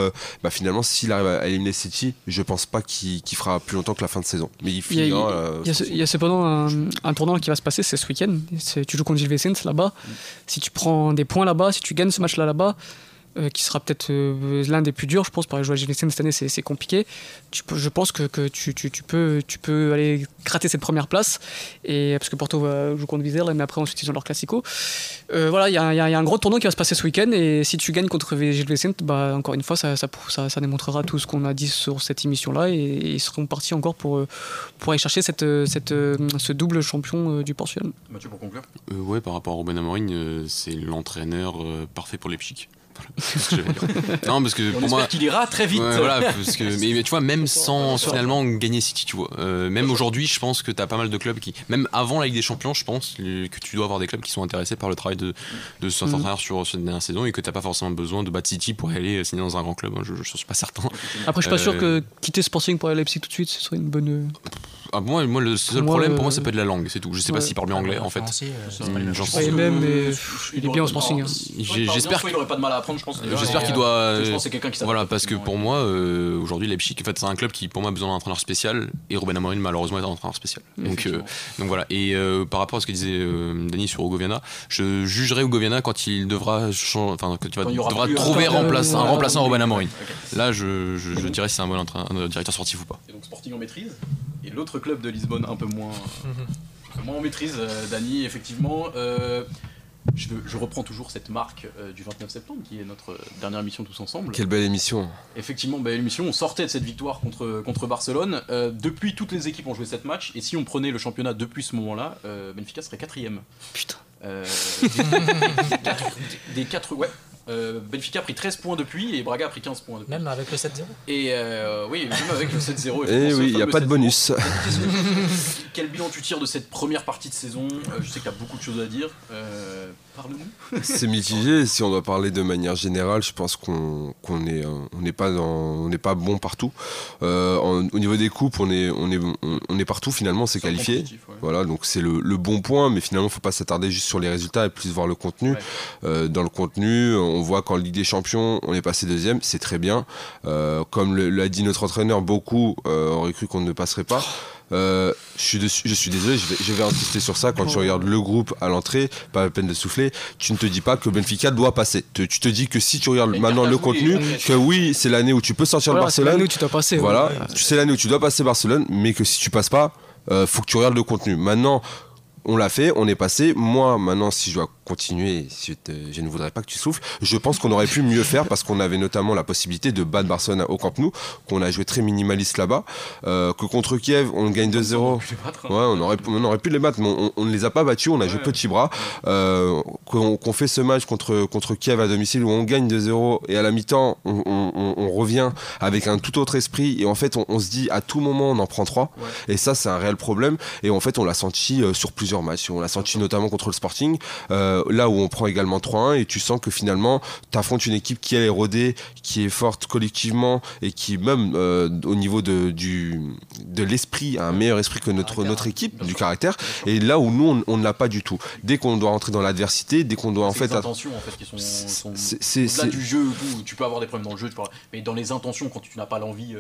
bah, finalement, s'il arrive à éliminer City, je pense pas qu'il fera plus longtemps que la fin de saison. Mais il finira. Il y a, cependant un, tournant qui va se passer, c'est ce week-end. Tu joues contre Gilles là-bas. Si tu prends des points là-bas, si tu gagnes ce match-là là-bas, euh, qui sera peut-être euh, l'un des plus durs, je pense, pour jouer à GVC cette année, c'est compliqué. Tu peux, je pense que, que tu, tu, tu, peux, tu peux aller gratter cette première place, et, parce que Porto va jouer contre Vizela, mais après, ensuite, ils ont leur classico. Euh, voilà, il y, y, a un gros tournoi qui va se passer ce week-end, et si tu gagnes contre Gilles Vicente, bah, encore une fois, ça, ça, ça, ça démontrera tout ce qu'on a dit sur cette émission-là, et, ils seront partis encore pour, pour aller chercher cette, cette, ce double champion du Portugal. Mathieu, pour conclure Ouais, par rapport à Robin Amorim, c'est l'entraîneur parfait pour les psychiques [LAUGHS] [LAUGHS] non, parce que pour moi. qu'il ira très vite. voilà, parce que, [LAUGHS] mais, tu vois, même sans finalement gagner City, tu vois. Euh, même aujourd'hui, je pense que tu as pas mal de clubs qui. Même avant la Ligue des Champions, je pense que tu dois avoir des clubs qui sont intéressés par le travail de, de ce mm. sur cette dernière saison et que tu pas forcément besoin de battre City pour aller signer dans un grand club. Je, je, suis pas certain. Après, je suis pas sûr que euh, quitter Sporting pour aller à Leipzig tout de suite, ce serait une bonne. Ah, moi, moi, le seul problème pour moi, ça peut être la langue, c'est tout. Je sais pas s'il parle bien anglais en fait. Euh, J'en sais même, mais il est bien au Sporting. Hein. J'espère qu'il aurait pas de mal à je pense. J'espère qu'il doit. Je pense c'est quelqu'un qui Voilà, parce que pour moi, euh, aujourd'hui, Leipzig, en fait, c'est un club qui, pour moi, a besoin d'un entraîneur spécial. Et Ruben Amorim, malheureusement, est un entraîneur spécial. Donc, euh, donc voilà. Et par rapport à ce que disait Dani sur Hugo Viana, je jugerai Hugo Viana quand il devra, enfin, quand tu devras trouver un remplaçant à Ruben Amorim. Là, je dirais si c'est un bon directeur sportif ou pas. Et donc Sporting en maîtrise et l'autre club de Lisbonne un peu moins, [LAUGHS] moins en maîtrise, euh, Dany, effectivement. Euh, je, je, reprends toujours cette marque euh, du 29 septembre qui est notre dernière émission tous ensemble. Quelle belle émission. Effectivement, belle émission. On sortait de cette victoire contre, contre Barcelone. depuis, toutes les équipes ont joué cette match. Et si on prenait le championnat depuis ce moment-là, Benfica serait quatrième. Putain. [LAUGHS] des, quatre, ouais, euh, Benfica a pris 13 points depuis et Braga a pris 15 points depuis. Même avec le 7-0 Et euh, oui, même avec le 7-0. Et eh oui, il n'y a pas de bonus. Quel bilan tu tires de cette première partie de saison euh, Je sais que tu as beaucoup de choses à dire. Parle-nous. [LAUGHS] C'est mitigé. Si on doit parler de manière générale, je pense qu'on n'est on pas, on pas bon partout. au niveau des coupes, on est, on est, on est partout finalement, c'est qualifié. Voilà, donc c'est le, bon point, mais finalement, il ne faut pas s'attarder juste sur les résultats et plus voir le contenu. dans le contenu, on voit qu'en Ligue des Champions, on est passé deuxième, c'est très bien. Euh, comme l'a dit notre entraîneur, beaucoup euh, auraient cru qu'on ne passerait pas. Euh, je, suis je suis désolé, je vais, insister sur ça. Quand tu regardes le groupe à l'entrée, pas la peine de souffler, tu ne te dis pas que Benfica doit passer. tu te dis que si tu regardes maintenant le contenu, que oui, c'est l'année où tu peux sortir le Barcelone. C'est l'année où tu dois passer. Voilà, c'est l'année où tu dois passer Barcelone, mais que si tu passes pas, faut que tu regardes le contenu. Maintenant, on l'a fait, on est passé. Moi, maintenant, si je dois continuer, je, ne voudrais pas que tu souffles, je pense qu'on aurait pu mieux faire parce qu'on avait notamment la possibilité de battre Barcelone au Camp Nou, qu'on a joué très minimaliste là-bas, euh, que contre Kiev, on gagne 2-0. Ouais, on aurait, on aurait pu les battre, mais on, ne les a pas battus, on a joué petit bras. Euh, qu'on fait ce match contre, contre Kiev à domicile où on gagne 2-0 et à la mi-temps, on, revient avec un tout autre esprit et en fait, on, se dit à tout moment, on en prend 3. Et ça, c'est un réel problème. Et en fait, on l'a senti euh, sur plusieurs matchs. On l'a senti notamment contre le Sporting, euh, là où on prend également 3-1 et tu sens que finalement, tu affrontes une équipe qui est rodée, qui est forte collectivement et qui, même euh, au niveau de, du, de l'esprit, a un meilleur esprit que notre, notre équipe, du caractère. Et là où nous, on, ne l'a pas du tout. Dès qu'on doit rentrer dans l'adversité, dès qu'on doit en fait. Les intentions en fait qui sont. C'est du jeu, tu peux avoir des problèmes dans le jeu, mais dans les intentions, quand tu n'as pas l'envie,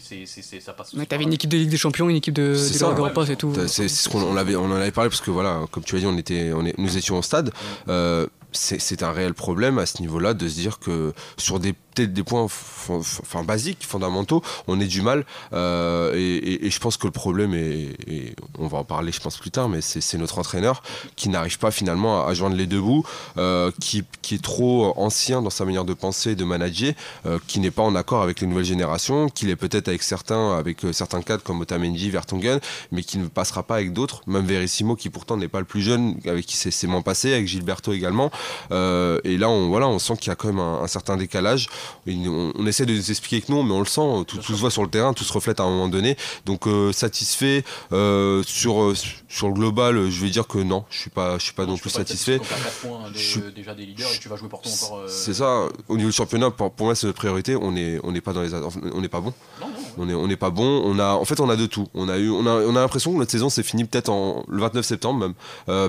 c'est ça passe. Mais t'avais une équipe de Ligue des Champions, une équipe de, de et tout. C'est ce qu'on on avait, on en avait parlé parce que voilà, comme tu as dit, on était, on est, nous étions au stade. Euh, c'est un réel problème à ce niveau-là de se dire que sur des des points enfin, basiques, fondamentaux, on est du mal. Euh, et, je pense que le problème, est, et on va en parler je pense plus tard, mais c'est notre entraîneur qui n'arrive pas finalement à, joindre les deux bouts, euh, qui, qui, est trop ancien dans sa manière de penser de manager, euh, qui n'est pas en accord avec les nouvelles générations, qu'il est peut-être avec certains, avec certains cadres comme Otamendi, Vertonghen, mais qui ne passera pas avec d'autres, même Verissimo qui pourtant n'est pas le plus jeune, avec qui c'est moins passé, avec Gilberto également. et là, on, voilà, on sent qu'il y a quand même un certain décalage. On, essaie de nous expliquer que non, mais on le sent, tout, se voit sur le terrain, tout se reflète à un moment donné. Donc satisfait sur, sur le global, je vais dire que non, je suis pas, je suis pas non plus satisfait. déjà des leaders et tu vas jouer Porto encore. C'est ça, au niveau du championnat, pour, moi c'est notre priorité, on n'est on pas dans les on n'est pas bon. On n'est on pas bon, on a, en fait on a de tout. On a, eu, on a, on a l'impression que notre saison s'est finie peut-être en le 29 septembre même,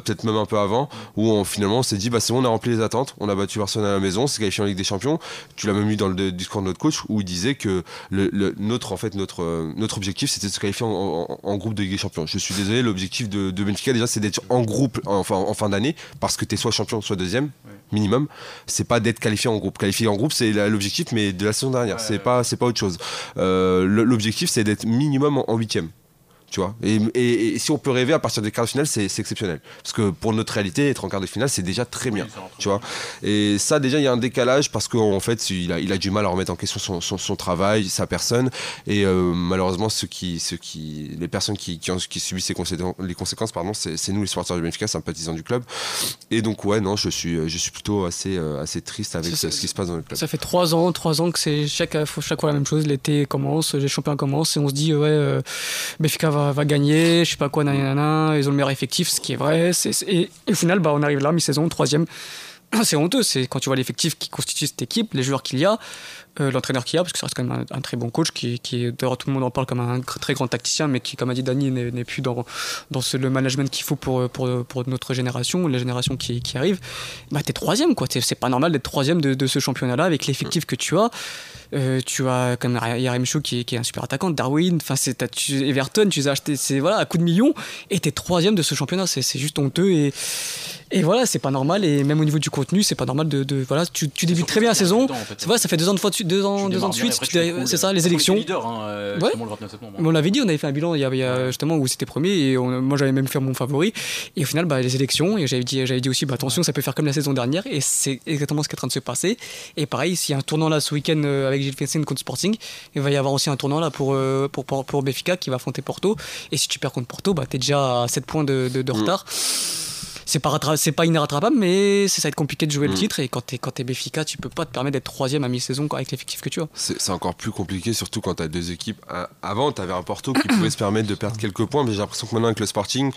peut-être même un peu avant, où on, finalement on s'est dit bah c'est bon, on a rempli les attentes, on a battu Barcelone à la maison, c'est qualifié en Ligue des Champions. Tu l'as même eu dans le discours de notre coach où il disait que le, notre en fait notre notre objectif c'était de se qualifier en, groupe de Ligue des Champions. Je suis désolé, l'objectif de, Benfica déjà c'est d'être en groupe enfin en fin d'année parce que tu es soit champion soit deuxième minimum. C'est pas d'être qualifié en groupe. Qualifié en groupe c'est l'objectif mais de la saison dernière. c'est pas pas autre chose. Euh, l'objectif c'est d'être minimum en huitième tu vois. Et, si on peut rêver à partir des quarts de finale, c'est exceptionnel. Parce que pour notre réalité, être en quart de finale, c'est déjà très bien, tu vois. Et ça, déjà, il y a un décalage parce qu'en fait, il a, il a, du mal à remettre en question son, son, travail, sa personne. Et euh, malheureusement, ceux qui, ceux qui, les personnes qui, qui, subissent les conséquences, les conséquences pardon, c'est nous, les supporters du Benfica, sympathisants du club. Et donc, ouais, non, je suis, je suis plutôt assez, euh, assez triste avec ce, qui se passe dans le club. Ça fait trois ans, trois ans que c'est chaque, chaque fois la même chose. L'été commence, les champions commencent et on se dit, ouais, euh, Benfica va va, gagner, je sais pas quoi, nanana, ils ont le meilleur effectif, ce qui est vrai. et, au final, bah, on arrive là, mi-saison, troisième. [CLEARS THROAT] C'est honteux, c'est quand tu vois l'effectif qui constitue cette équipe, les joueurs qu'il y a, euh, l'entraîneur qu'il y a, parce que ça reste quand même un, très bon coach, qui, qui d'ailleurs tout le monde en parle comme un très grand tacticien, mais qui, comme a dit Dani, n'est plus dans, dans ce, le management qu'il faut pour, pour, pour, notre génération, la génération qui, qui arrive. Bah, t'es troisième, quoi. C'est pas normal d'être troisième de, de ce championnat-là avec l'effectif que tu as. Euh, tu as comme Yarim Chou qui, qui, est un super attaquant, Darwin, enfin c'est Everton, tu les as achetés c'est voilà à coup de millions et t'es troisième de ce championnat, c'est juste honteux et et voilà c'est pas normal et même au niveau du contenu c'est pas normal de, de, voilà tu, tu débutes très bien la saison, c'est vrai ça fait deux ans de fois deux ans deux ans de suite, c'est ça les élections. Hein, euh, hein. On l'avait dit, on avait fait un bilan il y a, justement où c'était premier et moi j'avais même fait mon favori et au final bah, les élections et j'avais dit j'avais dit aussi bah, attention ça peut faire comme la saison dernière et c'est exactement ce qui est en train de se passer et pareil s'il y a un tournant là ce week-end euh, avec Gilles Fessine contre Sporting. Il va y avoir aussi un tournant là pour, euh, pour, pour, pour Benfica qui va affronter Porto. Et si tu perds contre Porto, bah, tu es déjà à 7 points de, de, mm. retard. C'est pas, c'est pas inrattrapable, mais ça va être compliqué de jouer le mm. titre. Et quand tu es, quand es Benfica, tu peux pas te permettre d'être troisième à mi-saison avec l'effectif que tu as. C'est encore plus compliqué, surtout quand tu as deux équipes. Avant, tu avais un Porto qui pouvait se permettre de perdre quelques points, mais j'ai l'impression que maintenant, avec le Sporting,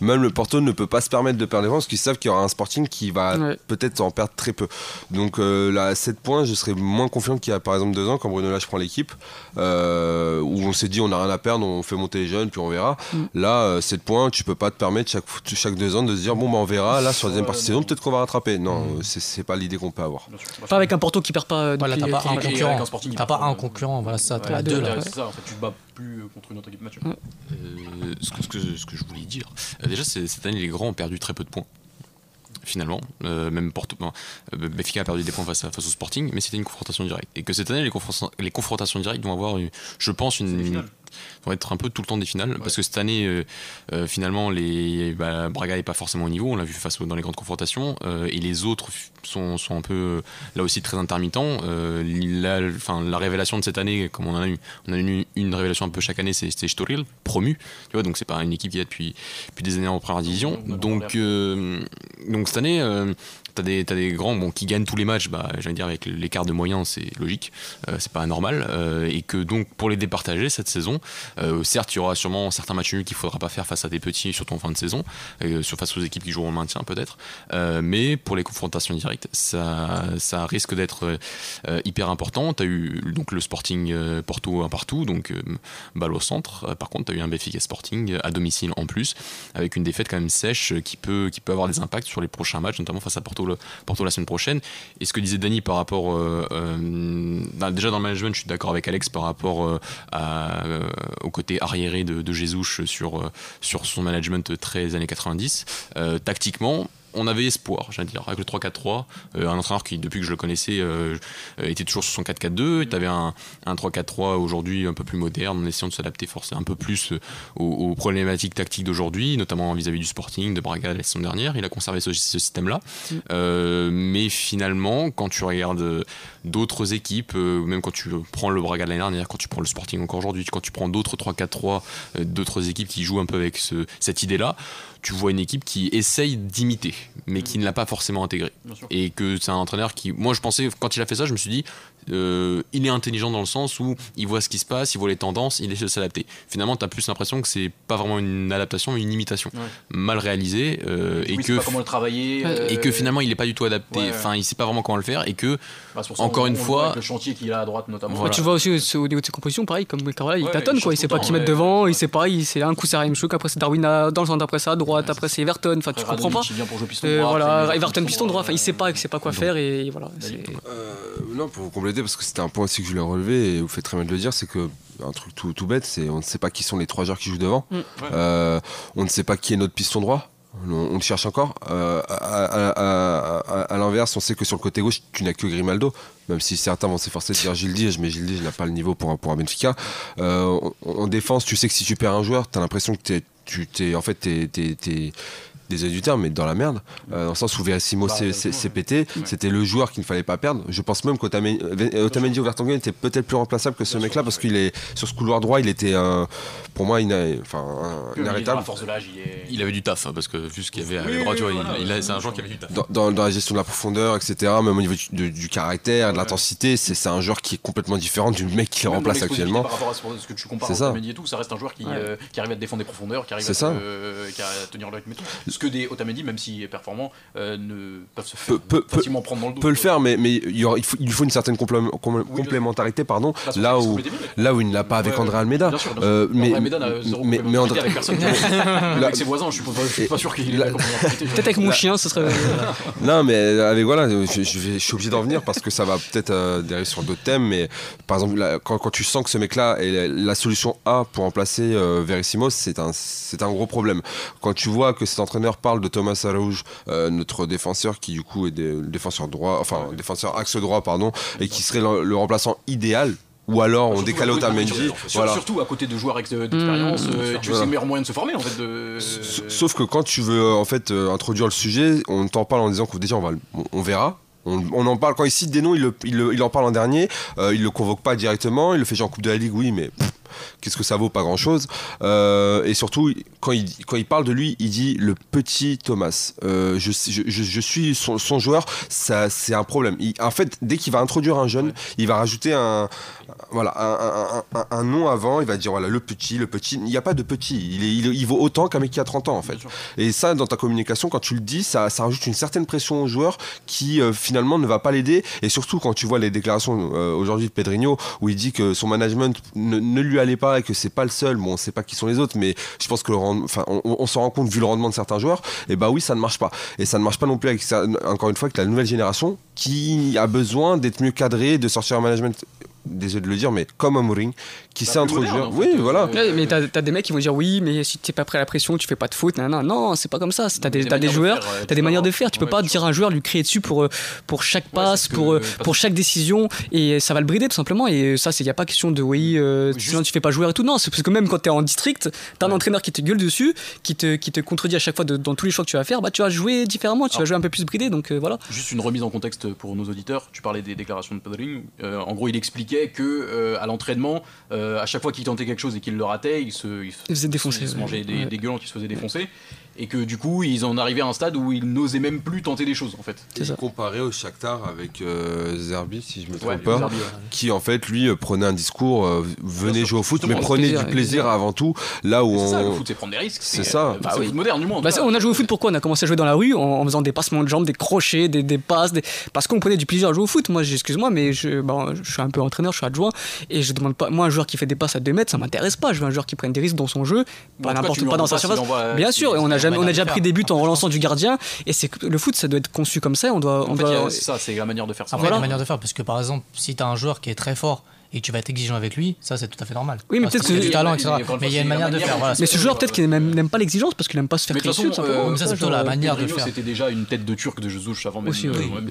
même le Porto ne peut pas se permettre de perdre des points parce qu'ils savent qu'il y aura un Sporting qui va peut-être en perdre très peu. Donc euh, là, à 7 points, je serais moins confiant qu'il y a par exemple 2 ans quand Bruno Lage prend l'équipe, euh, où on s'est dit on n'a rien à perdre, on fait monter les jeunes, puis on verra. Mm. Là, 7 euh, points, tu peux pas te permettre chaque, chaque 2 ans de se dire bon, bah, on verra, là sur la deuxième partie de saison, peut-être qu'on va rattraper. Non, mm. c'est pas l'idée qu'on peut avoir. Pas avec un Porto qui perd pas. Voilà, t'as pas, un concurrent. T'as pas un concurrent, voilà ça, t'as deux là. C'est ça, en fait, tu bats plus contre une autre équipe Mathieu. Ce, que, je voulais dire, déjà, cette année, les grands ont perdu très peu de points finalement. Euh, même Porto, euh, Benfica a perdu des points face, au Sporting, mais c'était une confrontation directe. Et que cette année, les, les confrontations directes vont avoir, je pense, une, vont être un peu tout le temps des finales. Parce que cette année, euh, euh, finalement, les, bah, Braga n'est pas forcément au niveau. On l'a vu face dans les grandes confrontations. Euh, et les autres sont, sont, un peu là aussi très intermittents. La, la, révélation de cette année, comme on en a eu, on a eu une révélation un peu chaque année, c'est Storil, promu. Tu vois, donc c'est pas une équipe qui est depuis, depuis des années en première division. Donc, donc cette année, t'as des, as des grands bon, qui gagnent tous les matchs, bah, j'allais dire avec l'écart de moyens, c'est logique, euh, c'est pas anormal. Euh, et que donc pour les départager cette saison, euh, certes, il y aura sûrement certains matchs nuls qu'il faudra pas faire face à des petits, surtout en fin de saison, sur face aux équipes qui joueront au maintien peut-être. mais pour les confrontations directes, ça, ça risque d'être hyper important. Tu as eu donc le Sporting Porto un partout, donc balle au centre. Par contre, tu as eu un Benfica Sporting à domicile en plus, avec une défaite quand même sèche qui peut, qui peut avoir des impacts sur les prochains matchs, notamment face à Porto pour la semaine prochaine. Et ce que disait Dany par rapport. Euh, euh, déjà dans le management, je suis d'accord avec Alex par rapport euh, au côté arriéré de, de Jesus sur, sur son management très années 90. tactiquement, on avait espoir, j'allais dire, avec le 3-4-3. Euh, un entraîneur qui, depuis que je le connaissais, euh, euh, était toujours sur son 4-4-2. Tu avais un, 3-4-3 aujourd'hui un peu plus moderne, en essayant de s'adapter forcément un peu plus aux, problématiques tactiques d'aujourd'hui, notamment vis-à-vis du Sporting, de Braga la saison dernière. Il a conservé ce, système-là. Mm. mais finalement, quand tu regardes d'autres équipes, même quand tu prends le Braga de l'année dernière, quand tu prends le Sporting encore aujourd'hui, quand tu prends d'autres 3-4-3, d'autres équipes qui jouent un peu avec cette idée-là, tu vois une équipe qui essaye d'imiter, mais qui ne l'a pas forcément intégré. Et que c'est un entraîneur qui. Moi, je pensais, quand il a fait ça, je me suis dit, euh, il est intelligent dans le sens où il voit ce qui se passe, il voit les tendances, il essaie de s'adapter. Finalement, tu as plus l'impression que c'est pas vraiment une adaptation, mais une imitation. Mal réalisée. Euh, et que, comment le travailler. Et que finalement, il est pas du tout adapté. Enfin, il sait pas vraiment comment le faire. Et que, bah, encore une fois. Le chantier qu'il a à droite, notamment. Tu vois aussi au niveau de ses compositions, pareil, comme Carola, il tâtonne, quoi. Il sait pas qui mettre devant, il sait pas, il c'est un coup c'est Raheem Chouk, après c'est Darwin dans le centre, après c'est à droite, après c'est Everton. Enfin, tu comprends pas. Voilà, Everton piston droit. Enfin, il sait pas, il sait pas quoi faire et voilà. Non, pour vous compléter, parce que c'était un point aussi que je voulais relever et vous faites très bien de le dire, c'est que un truc tout, tout bête, c'est on ne sait pas qui sont les trois joueurs qui jouent devant. Mm. Euh, on ne sait pas qui est notre piston droit. On, le cherche encore. Euh, à, l'inverse, on sait que sur le côté gauche, tu n'as que Grimaldo. Même si certains vont s'efforcer de dire Gilles Diaz, mais Gilles Diaz n'a pas le niveau pour un, pour un Benfica. Euh, en, défense, tu sais que si tu perds un joueur, tu as l'impression que tu t'es en fait t'es désolé du terme, mais dans la merde. Euh, dans le sens où Verissimo bah, s'est pété. C'était le joueur qu'il ne fallait pas perdre. Je pense même qu'Otamendi ou Vertonghen était peut-être plus remplaçable que ce mec-là parce qu'il est sur ce couloir droit, il était pour moi enfin, inarrêtable. Il, avait du taf hein, parce que vu ce qu'il y avait à droite, c'est un joueur qui avait du taf. Dans, la gestion de la profondeur, etc., même au niveau du, caractère, de l'intensité, c'est un joueur qui est complètement différent du mec qui le remplace actuellement. Par rapport à ce que tu compares à et tout, ça reste un joueur qui, euh, arrive à défendre des profondeurs, qui arrive à, tenir le rythme et tout que des Otamendi, même s'il est performant, euh, ne peuvent se faire facilement prendre dans le dos. Peut le faire, mais, mais il, il, faut, il, faut, une certaine complémentarité, pardon, là où, là où il ne l'a pas avec André Almeida. Euh, mais, Almeida n'a zéro mais, mais André... avec personne. [LAUGHS] avec ses voisins, je ne suis, pas sûr qu'il ait Peut-être avec mon chien, ce serait. [LAUGHS] non, mais avec voilà, je, je, suis obligé d'en venir parce que ça va peut-être euh, dériver sur d'autres thèmes, mais par exemple, quand, quand, tu sens que ce mec-là est la, solution A pour remplacer euh, Verissimo, c'est un, un gros problème. Quand tu vois que cet entraîneur parle de Thomas Arouge, euh, notre défenseur qui du coup est des, défenseur droit, enfin défenseur axe droit pardon, et qui serait le, remplaçant idéal ou alors on décale Otamendi. Voilà. Surtout à côté de joueurs d'expérience, mmh. euh, tu sais le meilleur moyen de se former en fait. Sauf que quand tu veux en fait euh, introduire le sujet, on t'en parle en disant que déjà on, va, on verra, on, en parle quand il cite des noms, il, il, en parle en dernier. il le convoque pas directement. Il le fait genre en Coupe de la Ligue, oui, mais qu'est-ce que ça vaut Pas grand-chose. Euh, et surtout, quand il, quand il parle de lui, il dit le petit Thomas. Euh, je, je, suis son, joueur, ça, c'est un problème. en fait, dès qu'il va introduire un jeune, il va rajouter un, voilà, un, nom avant, il va dire voilà, le petit, le petit. Il n'y a pas de petit. Il, il, vaut autant qu'un mec qui a 30 ans, en fait. Et ça, dans ta communication, quand tu le dis, ça, ça rajoute une certaine pression au joueur qui, euh, finalement, ne va pas l'aider. Et surtout, quand tu vois les déclarations aujourd'hui de Pedrinho, où il dit que son management ne, ne lui allait pas et que c'est pas le seul, bon, on sait pas qui sont les autres, mais je pense que le enfin, on, on s'en rend compte vu le rendement de certains joueurs, et bah oui, ça ne marche pas. Et ça ne marche pas non plus avec, encore une fois, avec la nouvelle génération qui a besoin d'être mieux cadré, de sortir un management désolé de le dire, mais comme Amorim, qui sait introduire. Oui, voilà. mais t'as as des mecs qui vont dire oui, mais si t'es pas prêt à la pression, tu fais pas de faute. Non, non, non c'est pas comme ça. T'as des, as des joueurs, t'as des manières de faire. Tu peux pas dire à un joueur, lui crier dessus pour, euh, pour chaque passe, pour, euh, pour chaque décision, et ça va le brider tout simplement. Et ça, il n'y a pas question de oui, euh, tu fais pas jouer et tout. Non, c'est parce que même quand t'es en district, t'as un entraîneur qui te gueule dessus, qui te, qui te contredit à chaque fois dans tous les choix que tu vas faire, bah tu vas jouer différemment, tu vas jouer un peu plus bridé. Donc voilà. Juste une remise en contexte pour nos auditeurs. Tu parlais des déclarations de Pedring. en gros, il expliquait que à l'entraînement, à chaque fois qu'il tentait quelque chose et qu'il le ratait, il se, il, faisait défoncer. Il se mangeait des, des gueulantes, il se faisait défoncer et que du coup ils en arrivaient à un stade où ils n'osaient même plus tenter des choses en fait. C'est comparé au Shakhtar avec euh, Zerbi si je me trompe pas, qui en fait lui euh, prenait un discours euh, venez jouer au foot mais prenez du plaisir avant tout là où on ça, le foot c'est prendre des risques c'est ça. bah, oui. moderne du monde bah, on a joué au foot pourquoi on a commencé à jouer dans la rue en, faisant des passements de jambes des crochets des, des passes parce qu'on prenait du plaisir à jouer au foot. Moi excuse-moi mais je, bah, je suis un peu entraîneur je suis adjoint et je demande pas moi un joueur qui fait des passes à 2 mètres ça m'intéresse pas. Je veux un joueur qui prenne des risques dans son jeu pas n'importe pas dans sa surface. bien sûr et on a jamais on a déjà pris des buts en relançant du gardien. Et c'est le foot, ça doit être conçu comme ça. On doit, on doit... ça, c'est la manière de faire ça. Après, la manière de faire, parce que par exemple, si tu as un joueur qui est très fort et tu vas être exigeant avec lui, ça c'est tout à fait normal. Oui, mais peut-être que du talent, etc. Mais il y a une manière de faire. mais ce joueur peut-être qu'il n'aime pas l'exigence parce qu'il n'aime pas se faire dessus. Euh, ça c'est plutôt la manière de faire. C'était déjà une tête de turc de Jesus avant même.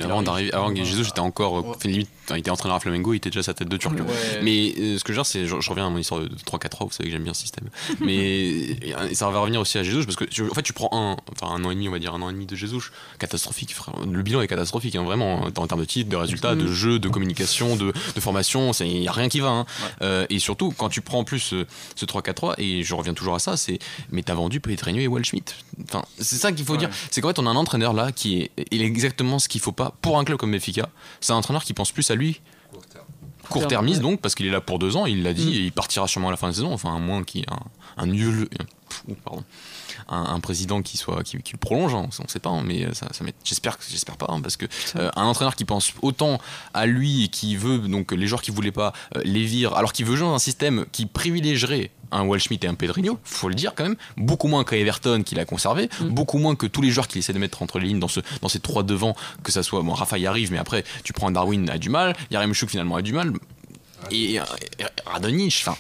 Avant d'arriver, avant Jesus j'étais encore, limite, il était entraîneur à Flamengo, il était déjà sa tête de turc. Mais euh, ce que je veux dire, c'est, je reviens à mon histoire de 3-4-3, vous savez que j'aime bien ce système. Mais [LAUGHS] ça va revenir aussi à Jesus parce que en fait tu prends un, enfin un an et demi, on va dire un an et demi de Jesus, catastrophique. Le bilan est catastrophique, hein, vraiment en termes de titres, de résultats, de jeux, de communication, de formation, il n'y a rien qui va. Hein. Euh, et surtout, quand tu prends en plus ce, 3-4-3, et je reviens toujours à ça, c'est mais t'as vendu Pedrinho et Waldschmidt. Enfin, c'est ça qu'il faut dire. C'est qu'en fait, on a un entraîneur là qui est, il est exactement ce qu'il faut pas pour un club comme Benfica. C'est un entraîneur qui pense plus à lui court-termiste donc, parce qu'il est là pour deux ans, il l'a dit, mm. et il partira sûrement à la fin de la saison, enfin à moins qu'il y ait un, un nul. Pardon un, président qui soit qui, le prolonge, hein, on ne sait pas, hein, mais ça, ça j'espère j'espère pas, hein, parce que euh, un entraîneur qui pense autant à lui et qui veut donc les joueurs qui voulaient pas euh, les vire, alors qu'il veut jouer dans un système qui privilégierait un Waldschmidt et un Pedrinho, faut le dire quand même, beaucoup moins qu'à Everton qu'il a conservé, mm. beaucoup moins que tous les joueurs qu'il essaie de mettre entre les lignes dans, ce, dans ces trois devants, que ça soit, bon, Rafa y arrive, mais après, tu prends Darwin a du mal, Yaremchuk finalement a du mal, et, Radonich, enfin,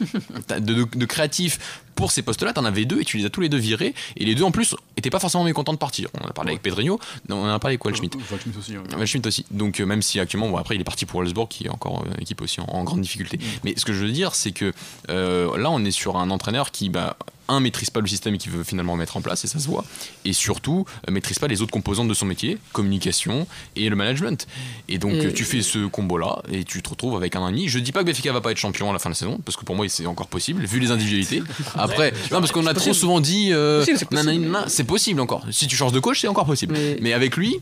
de, de, créatifs pour ces postes-là, t'en avais deux et tu les as tous les deux virés. Et les deux en plus étaient pas forcément mécontents de partir. On a parlé avec Pedrinho, on a parlé avec Waldschmidt. Waldschmidt aussi. Waldschmidt aussi. Donc euh, même si actuellement, bon, après il est parti pour Wolfsburg qui est encore une équipe aussi en, grande difficulté. Mm. Mais ce que je veux dire, c'est que euh, là on est sur un entraîneur qui, bah, un, maîtrise pas le système qu'il veut finalement mettre en place, et ça se voit, et surtout, euh, maîtrise pas les autres composantes de son métier, communication et le management. Et donc, tu fais ce combo-là, et tu te retrouves avec un demi. Je dis pas que Benfica va pas être champion à la fin de la saison, parce que pour moi, c'est encore possible, vu les individualités. [LAUGHS] Après, non, parce qu'on a trop souvent dit, euh, c'est possible encore. Si tu changes de coach, c'est encore possible. mais avec lui,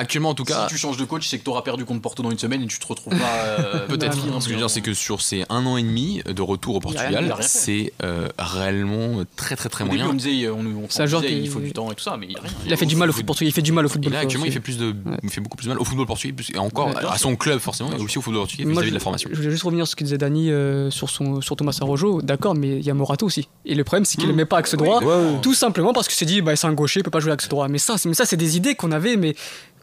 Actuellement, en tout cas. Si tu changes de coach, c'est que tu auras perdu contre Porto dans une semaine et tu te retrouves pas. Euh, [LAUGHS] Peut-être. ce que je veux dire, c'est que sur ces un an et demi de retour au Portugal, c'est euh, réellement très très très moyen. on disait, on, on, il faut du temps et tout ça, mais il a rien. Il a fait du mal au foot portugais, il fait du mal au football. là, actuellement, il fait plus de, il fait beaucoup plus de mal au football portugais et encore à son club forcément, et aussi au football portugais vis-à-vis de la formation. Je voulais juste revenir sur ce que disait Dani euh, sur son sur Thomas Arrojo. D'accord, mais il y a Morato aussi. Et le problème, c'est qu'il ne hmm. met pas axe droit, tout simplement parce que c'est dit, bah, c'est un gaucher, il peut pas jouer axe droit. Mais ça, mais ça, c'est des idées qu'on avait, mais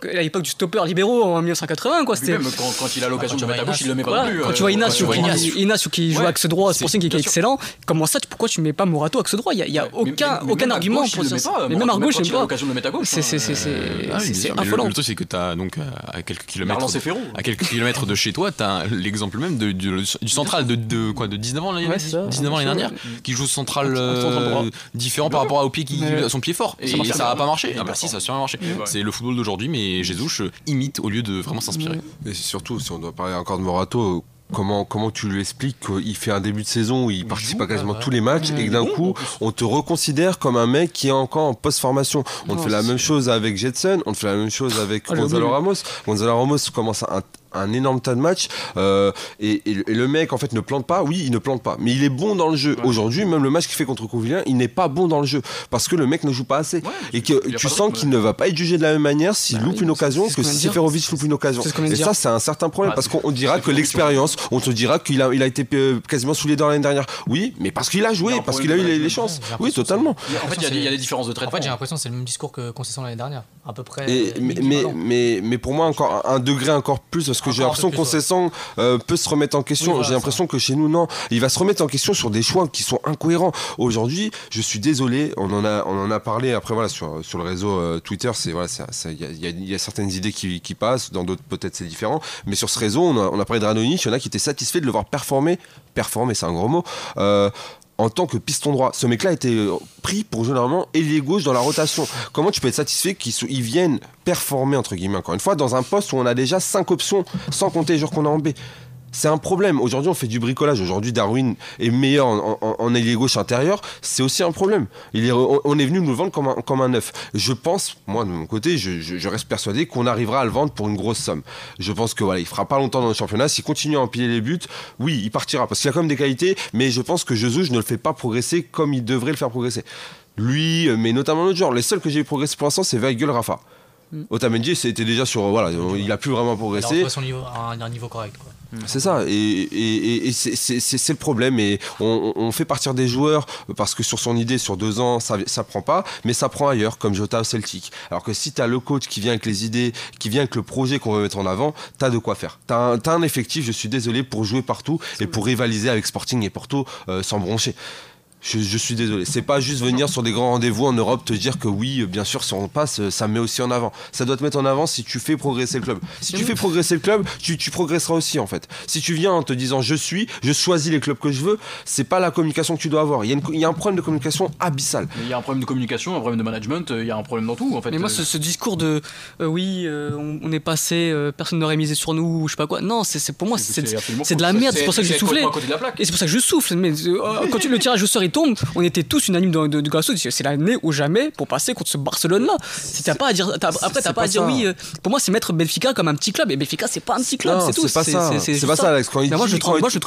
à l'époque du stopper libéraux en 1980 quoi c'était même quand, quand, il a l'occasion de mettre à gauche il le met pas plus quand tu vois Inacio qui, Inacio qui joue axe droit c'est pour ça qu'il est excellent. Comment ça pourquoi tu mets pas Morato axe droit? Il y a, aucun aucun argument pour ça. mais même à gauche il a l'occasion de le mettre à gauche c'est c'est c'est affolant. Le truc c'est que tu as donc à quelques kilomètres à quelques kilomètres de chez toi tu as l'exemple même du central de quoi de 19 ans l'année 19 ans l'année dernière qui joue central euh, différent par rapport à au pied qui son pied fort. Et ça a pas marché. ah bah si ça a sûrement marché. C'est le football d'aujourd'hui mais et Jesus imite au lieu de vraiment s'inspirer. Et surtout, si on doit parler encore de Morato, comment, comment tu lui expliques qu'il fait un début de saison où il, participe à quasiment tous les matchs et que d'un coup on te reconsidère comme un mec qui est encore en post-formation. On fait la même chose avec Jetson, on fait la même chose avec ah, Gonzalo Ramos. Gonzalo Ramos commence à un énorme tas de matchs euh, et, le mec en fait ne plante pas. Oui il ne plante pas mais il est bon dans le jeu. Aujourd'hui même le match qu'il fait contre Couvillien il n'est pas bon dans le jeu parce que le mec ne joue pas assez. Et que tu sens qu'il ne va pas être jugé de la même manière s'il bah loupe une occasion que si Seferovic loupe une occasion. et ça c'est un certain problème parce qu'on dira que l'expérience on te dira qu'il a, il a été euh, quasiment sous les dents l'année dernière. Oui mais parce qu'il a joué parce qu'il a eu les, chances. Oui totalement. En fait il y, a des différences de traitement. en fait j'ai l'impression que c'est le même discours que concession l'année dernière à peu près mais, mais, mais pour moi encore un degré encore plus parce que j'ai l'impression qu'on sent euh, peut se remettre en question. J'ai l'impression que chez nous, non. Il va se remettre en question sur des choix qui sont incohérents. Aujourd'hui, je suis désolé, on en a, on en a parlé après voilà, sur, sur le réseau euh, Twitter. Il voilà, y, a, certaines idées qui, passent, dans d'autres peut-être c'est différent. Mais sur ce réseau, on a, on a parlé de Ranonic, il y en a qui étaient satisfaits de le voir performer. Performer, c'est un gros mot. Euh, en tant que piston droit. Ce mec-là été euh, pris pour généralement ailier gauche dans la rotation. Comment tu peux être satisfait qu'ils viennent performer, entre guillemets, encore une fois, dans un poste où on a déjà 5 options, sans compter les joueurs qu'on a en B? C'est un problème. Aujourd'hui, on fait du bricolage. Aujourd'hui, Darwin est meilleur en, en, ailier gauche intérieur. C'est aussi un problème. Il est, on, est venu nous le vendre comme un, comme un neuf. Je pense, moi de mon côté, je, reste persuadé qu'on arrivera à le vendre pour une grosse somme. Je pense que voilà, il fera pas longtemps dans le championnat. S'il continue à empiler les buts, oui, il partira parce qu'il a quand même des qualités. Mais je pense que Jesus ne le fait pas progresser comme il devrait le faire progresser. Lui, mais notamment l'autre genre. Les seuls que j'ai progressé pour l'instant, c'est Weigel, Rafa. Mm. Otamendi, c'était déjà sur. Voilà, il a plus vraiment progressé. Il a son niveau, un, un niveau correct. Quoi. C'est ça, et, c'est le problème. Et on, fait partir des joueurs parce que sur son idée, sur deux ans, ça, ça prend pas, mais ça prend ailleurs, comme Jota au Celtic. Alors que si tu as le coach qui vient avec les idées, qui vient avec le projet qu'on veut mettre en avant, tu as de quoi faire. Tu as, un effectif, je suis désolé, pour jouer partout et pour rivaliser avec Sporting et Porto euh, sans broncher. Je, suis désolé. C'est pas juste venir sur des grands rendez-vous en Europe te dire que oui, bien sûr, si on passe, ça met aussi en avant. Ça doit te mettre en avant si tu fais progresser le club. Si tu fais progresser le club, tu, progresseras aussi en fait. Si tu viens en te disant je suis, je choisis les clubs que je veux, c'est pas la communication que tu dois avoir. Il y, a un problème de communication abyssal. Il y a un problème de communication, un problème de management, euh, il y a un problème dans tout en fait. Mais moi, ce, discours de euh, oui, euh, on, est passé, personne n'aurait misé sur nous, je sais pas quoi. Non, c'est pour moi, c'est de la merde. C'est pour ça que je soufflais. Et c'est pour ça que je souffle. Mais [LAUGHS] quand tu, le tirage au sort il tombe, on était tous unanimes de, de, de C'est l'année ou jamais pour passer contre ce Barcelone-là. T'as pas à dire. après, t'as pas, à dire oui. Euh, pour moi, c'est mettre Benfica comme un petit club. Et Benfica, c'est pas un petit club, c'est tout. C'est pas ça. C'est pas ça, Alex. Quand il dit,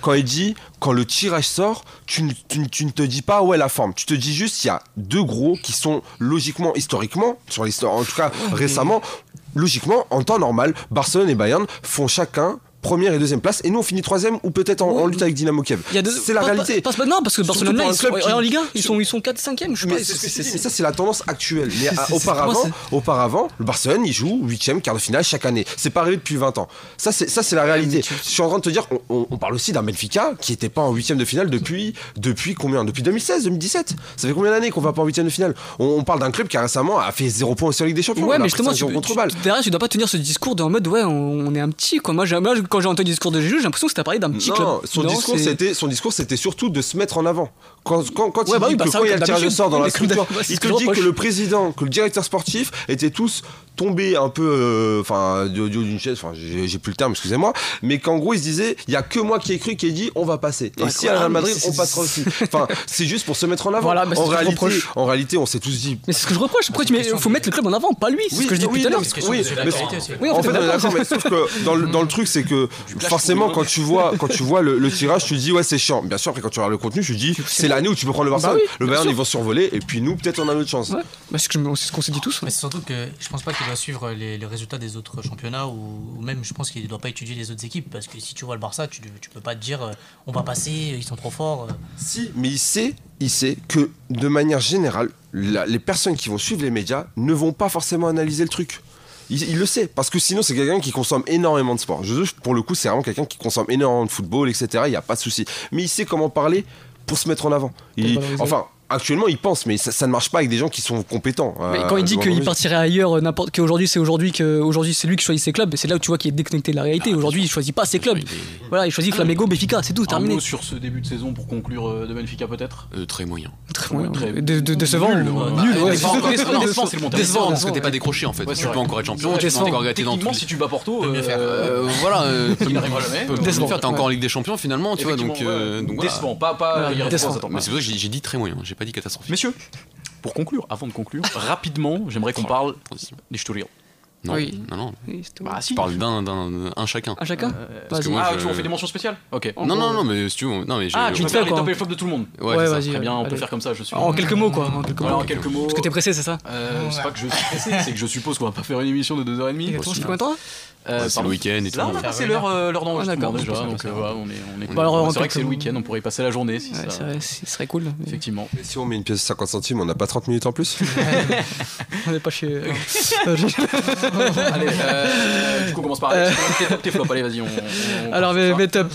quand il dit, quand le tirage sort, tu, ne te dis pas ouais la forme. Tu te dis juste il y a deux gros qui sont logiquement, historiquement, sur l'histoire, en tout cas récemment, logiquement, en temps normal, Barcelone et Bayern font chacun première et deuxième place et nous on finit troisième ou peut-être en, lutte avec Dynamo Kiev. C'est la réalité. Pas, non parce que Barcelone ils sont, en Ligue 1, ils sont ils sont 4 5e, je sais ça c'est la tendance actuelle. [LAUGHS] Mais auparavant, auparavant, le Barcelone il joue 8e quart de finale chaque année. C'est pas arrivé depuis 20 ans. Ça c'est ça c'est la réalité. Je suis en train de te dire on, parle aussi d'un Benfica qui était pas en 8e de finale depuis depuis combien? Depuis 2016, 2017. Ça fait combien d'années qu'on va pas en 8e de finale? On, parle d'un club qui récemment a fait 0 points sur Ligue des Champions. Ouais, mais justement tu, contre derrière tu dois pas tenir ce discours de en mode ouais on, est un petit quoi. Moi quand j'ai entendu le discours de Jésus, j'ai l'impression que c'était parlé d'un petit club. Son discours, c'était son discours, c'était surtout de se mettre en avant. Quand, quand, quand il bah dit que quand il y a le tirage de sort dans la structure, il te dit que le président, que le directeur sportif étaient tous tombés un peu, euh, enfin, d'une chaise. Enfin, j'ai plus le terme, excusez-moi, mais qu'en gros, il se disait, il y a que moi qui ai cru, qui ai dit, on va passer. Et si à Real Madrid, on passera aussi. Enfin, [LAUGHS] c'est juste pour se mettre en avant. Bah, en réalité, en réalité, on s'est tous dit. Mais c'est ce que je reproche. Pourquoi tu mets, faut mettre le club en avant, pas lui. C'est ce que je dis tout à l'heure. Oui, mais en fait, d'accord, mais sauf que dans le truc, c'est que forcément, quand tu vois, quand tu vois le, tirage, tu te dis ouais c'est chiant. Bien sûr, après quand tu regardes le contenu, tu te dis c'est l'année où tu peux prendre le bah Barça. le Bayern ils vont survoler et puis nous peut-être on a notre chance. Bah, c'est ce qu'on s'est dit tous. Mais c'est surtout que je pense pas qu'il doit suivre les, résultats des autres championnats ou, même je pense qu'il ne doit pas étudier les autres équipes parce que si tu vois le Barça, tu, tu peux pas te dire euh, on va passer, ils sont trop forts. Euh. Si, mais il sait, il sait que de manière générale, les personnes qui vont suivre les médias ne vont pas forcément analyser le truc. Il, le sait, parce que sinon c'est quelqu'un qui consomme énormément de sport. Je, pour le coup, c'est vraiment quelqu'un qui consomme énormément de football, etc. Il n'y a pas de souci. Mais il sait comment parler pour se mettre en avant. enfin, actuellement il pense mais ça, ne marche pas avec des gens qui sont compétents. Mais quand il dit qu'il partirait ailleurs n'importe qu'aujourd'hui c'est aujourd'hui qu'aujourd'hui c'est lui qui choisit ses clubs. C'est là où tu vois qu'il est déconnecté de la réalité. Ah, aujourd'hui il choisit pas ses clubs. voilà il choisit Flamengo Benfica c'est tout terminé mot sur ce début de saison pour conclure euh, de Benfica peut-être? Euh, très moyen. Très moyen. De, décevant. nul c'est le décevant parce que t'es pas décroché en fait. Tu peux encore être champion tu peux encore gâter dans tout si tu bats Porto euh, [LAUGHS] voilà [LAUGHS] il n'arrivera jamais. t'es encore en Ligue des Champions finalement tu vois donc décevant pas pas mais c'est pour ça que j'ai dit très moyen pas dit catastrophique. Messieurs, pour conclure, avant de conclure, [LAUGHS] rapidement, j'aimerais qu'on parle des Sturil. Non, oui. non, non. bah, si, tu parles d'un, d'un, un chacun. Un chacun euh, parce que moi, Ah, tu on fait des mentions spéciales Ok. Non, non, non, mais si tu veux. Non, mais ah, tu te fais les top et flop de tout le monde. Ouais, ouais vas-y. Très bien, on peut faire comme ça, je suis. En quelques mots, quoi. En quelques, mots. En quelques mots. Parce que t'es pressé, c'est ça euh, C'est pas que je suis pressé, c'est que je suppose qu'on va pas faire une émission de 2h30. Tu fais combien de temps euh, c'est le week-end et tout. Là, on a passé l'heure euh, d'enregistrement ah, déjà, donc euh, on est, on est bah, c'est vrai que c'est le week-end, on pourrait y passer la journée si ouais, ça. Ce serait cool. Effectivement. Mais si on met une pièce de 50 centimes, on n'a pas 30 minutes en plus [LAUGHS] On n'est pas chez. [LAUGHS] Allez, du coup, on commence par tes top, tes flops. Allez, vas-y. [LAUGHS] Alors, mes top,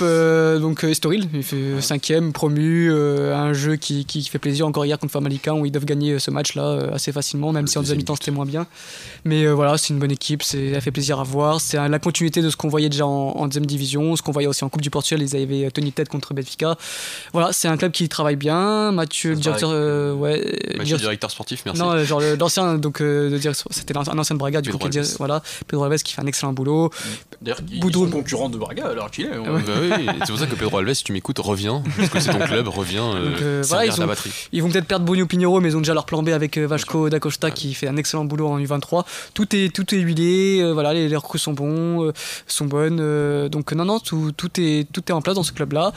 donc Estoril, il fait 5ème, promu, un jeu qui fait plaisir encore hier contre Famalicão où ils doivent gagner ce match-là assez facilement, même si en deuxième mi-temps c'était moins bien. Mais voilà, c'est une bonne équipe, ça fait plaisir à voir. C'est la continuité de ce qu'on voyait déjà en, deuxième division, ce qu'on voyait aussi en Coupe du Portugal, ils avaient tenu tête contre Benfica. Voilà, c'est un club qui travaille bien. Mathieu, directeur, euh, ouais, Mathieu, directeur sportif, merci. Non, genre l'ancien, donc euh, c'était un ancien de Braga, du coup, qui, voilà, Pedro Alves qui fait un excellent boulot. D'ailleurs, ils sont concurrents de Braga alors qu'il est. Hein. Bah oui, c'est pour ça que Pedro Alves, si tu m'écoutes, reviens, parce que c'est ton club, reviens. Euh, voilà, ils, la batterie. ils vont peut-être perdre Bonio Pinheiro, mais ils ont déjà leur plan B avec Vasco da Costa qui fait un excellent boulot en U23. Tout est, tout est huilé, voilà, les, les recrues sont bons sont bonnes. Euh, donc non, non, tout, tout, est, tout est en place dans ce club-là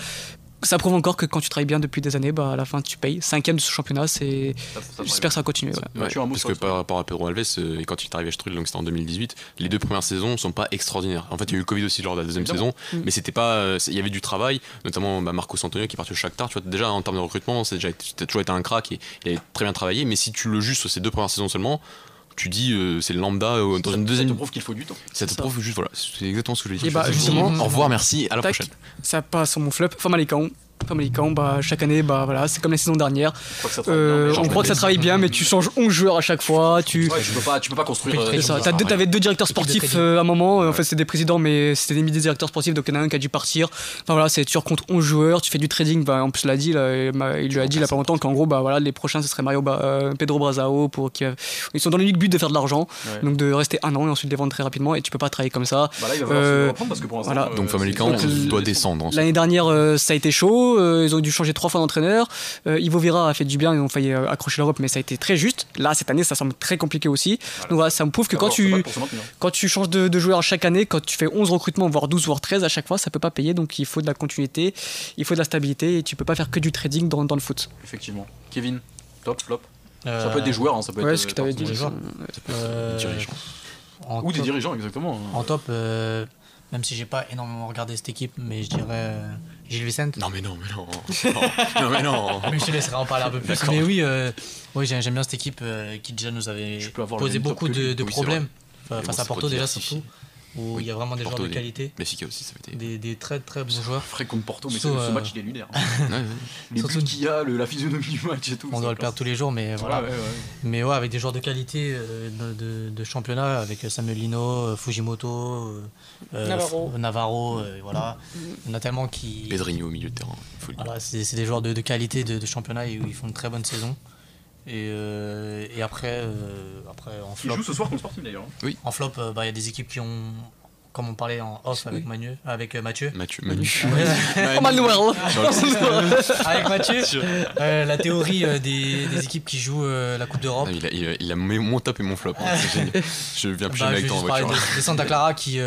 ça prouve encore que quand tu travailles bien depuis des années, bah, à la fin tu payes. Cinquième de ce championnat, c'est. J'espère que ça va continuer. parce que par rapport à Pedro Alves, euh, et quand il est arrivé à Strudel, donc c'était en 2018, les deux premières saisons sont pas extraordinaires. En fait, il y a eu le Covid aussi lors de la deuxième saison, mm. mais c'était pas. Euh, il y avait du travail, notamment bah, Marco Santonio qui est parti au Shakhtar. Tu vois, déjà en termes de recrutement, c'est déjà toujours été un crack et il a très bien travaillé, mais si tu le juges sur ces deux premières saisons seulement, tu dis euh, c'est le lambda euh, dans une deuxième. Ça te prouve qu'il faut du temps. Ça te prouve juste, voilà, c'est exactement ce que j'ai dit. Et bah, justement, au revoir, merci, à la prochaine. Ça passe sur mon flop, Famalicão. Famalicão, bah, chaque année, bah, voilà, c'est comme la saison dernière. Euh, on croit que ça travaille bien, mais tu changes 11 joueurs à chaque fois. Tu, ouais, tu, peux, pas, tu peux pas construire. Tu avais deux directeurs sportifs à un moment. En fait, c'était des présidents, mais c'était des directeurs sportifs, donc il y en a un qui a dû partir. Enfin voilà, tu rencontres 11 joueurs, tu fais du trading. Bah, en plus, l'a dit, il lui a dit il n'y a pas longtemps qu'en gros, bah, voilà, les prochains, ce serait Mario Pedro Brazao. Pour, qui, ils sont dans l'unique but de faire de l'argent, donc de rester un an et ensuite les vendre très rapidement. Et tu peux pas travailler comme ça. Bah là, il va falloir se reprendre parce que pour voilà. Donc Famalicão doit descendre. L'année dernière, ça a été chaud Porto, ils ont dû changer trois fois d'entraîneur. Ivo Vera a fait du bien, ils ont failli accrocher l'Europe, mais ça a été très juste. Là, cette année, ça semble très compliqué aussi. Donc voilà, ça me prouve que quand tu, quand tu changes de, de joueur chaque année, quand tu fais 11 recrutements, voire 12, voire 13 à chaque fois, ça peut pas payer. Donc il faut de la continuité, il faut de la stabilité et tu peux pas faire que du trading dans, dans le foot. Effectivement. Kevin, top, flop Ça peut être des joueurs, hein, ça peut ouais, être ce que tu avais dit. Des joueurs. des dirigeants. Ou des dirigeants, exactement. En top, euh, même si j'ai pas énormément regardé cette équipe, mais je dirais euh, Gilles Vicente. Non, mais non, mais non. [LAUGHS] non, mais non. mais je te laisserai en parler un peu plus. Mais oui, euh, oui j'aime bien cette équipe qui déjà nous avait posé beaucoup de, problèmes face à Porto, déjà surtout où il y a vraiment des joueurs de qualité. Benfica aussi, ça fait des, des très très bons joueurs. Frais contre Porto, mais ce match il est lunaire. Les buts qu'il y a, la physionomie du match et tout. On doit le perdre tous les jours, mais voilà. Mais ouais, avec des joueurs de qualité euh, de, de, championnat, avec Samuel Lino, euh, Fujimoto, euh, Navarro, voilà. On a tellement qui. Pedrinho au milieu de terrain. Voilà, c'est des joueurs de, qualité de, championnat et où ils font une très bonne saison. Et, euh, et après, euh, après, en flop. Ils jouent ce soir contre Sporting d'ailleurs. Hein. Oui. En flop, euh, bah, il y a des équipes qui ont, comme on parlait en off avec, Manu, avec Mathieu. Mathieu. Manu. Manuel. [LAUGHS] [LAUGHS] avec Mathieu. la théorie des, des, équipes qui jouent la Coupe d'Europe. Il a, il, a, il a, mon top et mon flop. Hein, [LAUGHS] je viens plus bah, avec toi en voiture. De, de Santa Clara qui.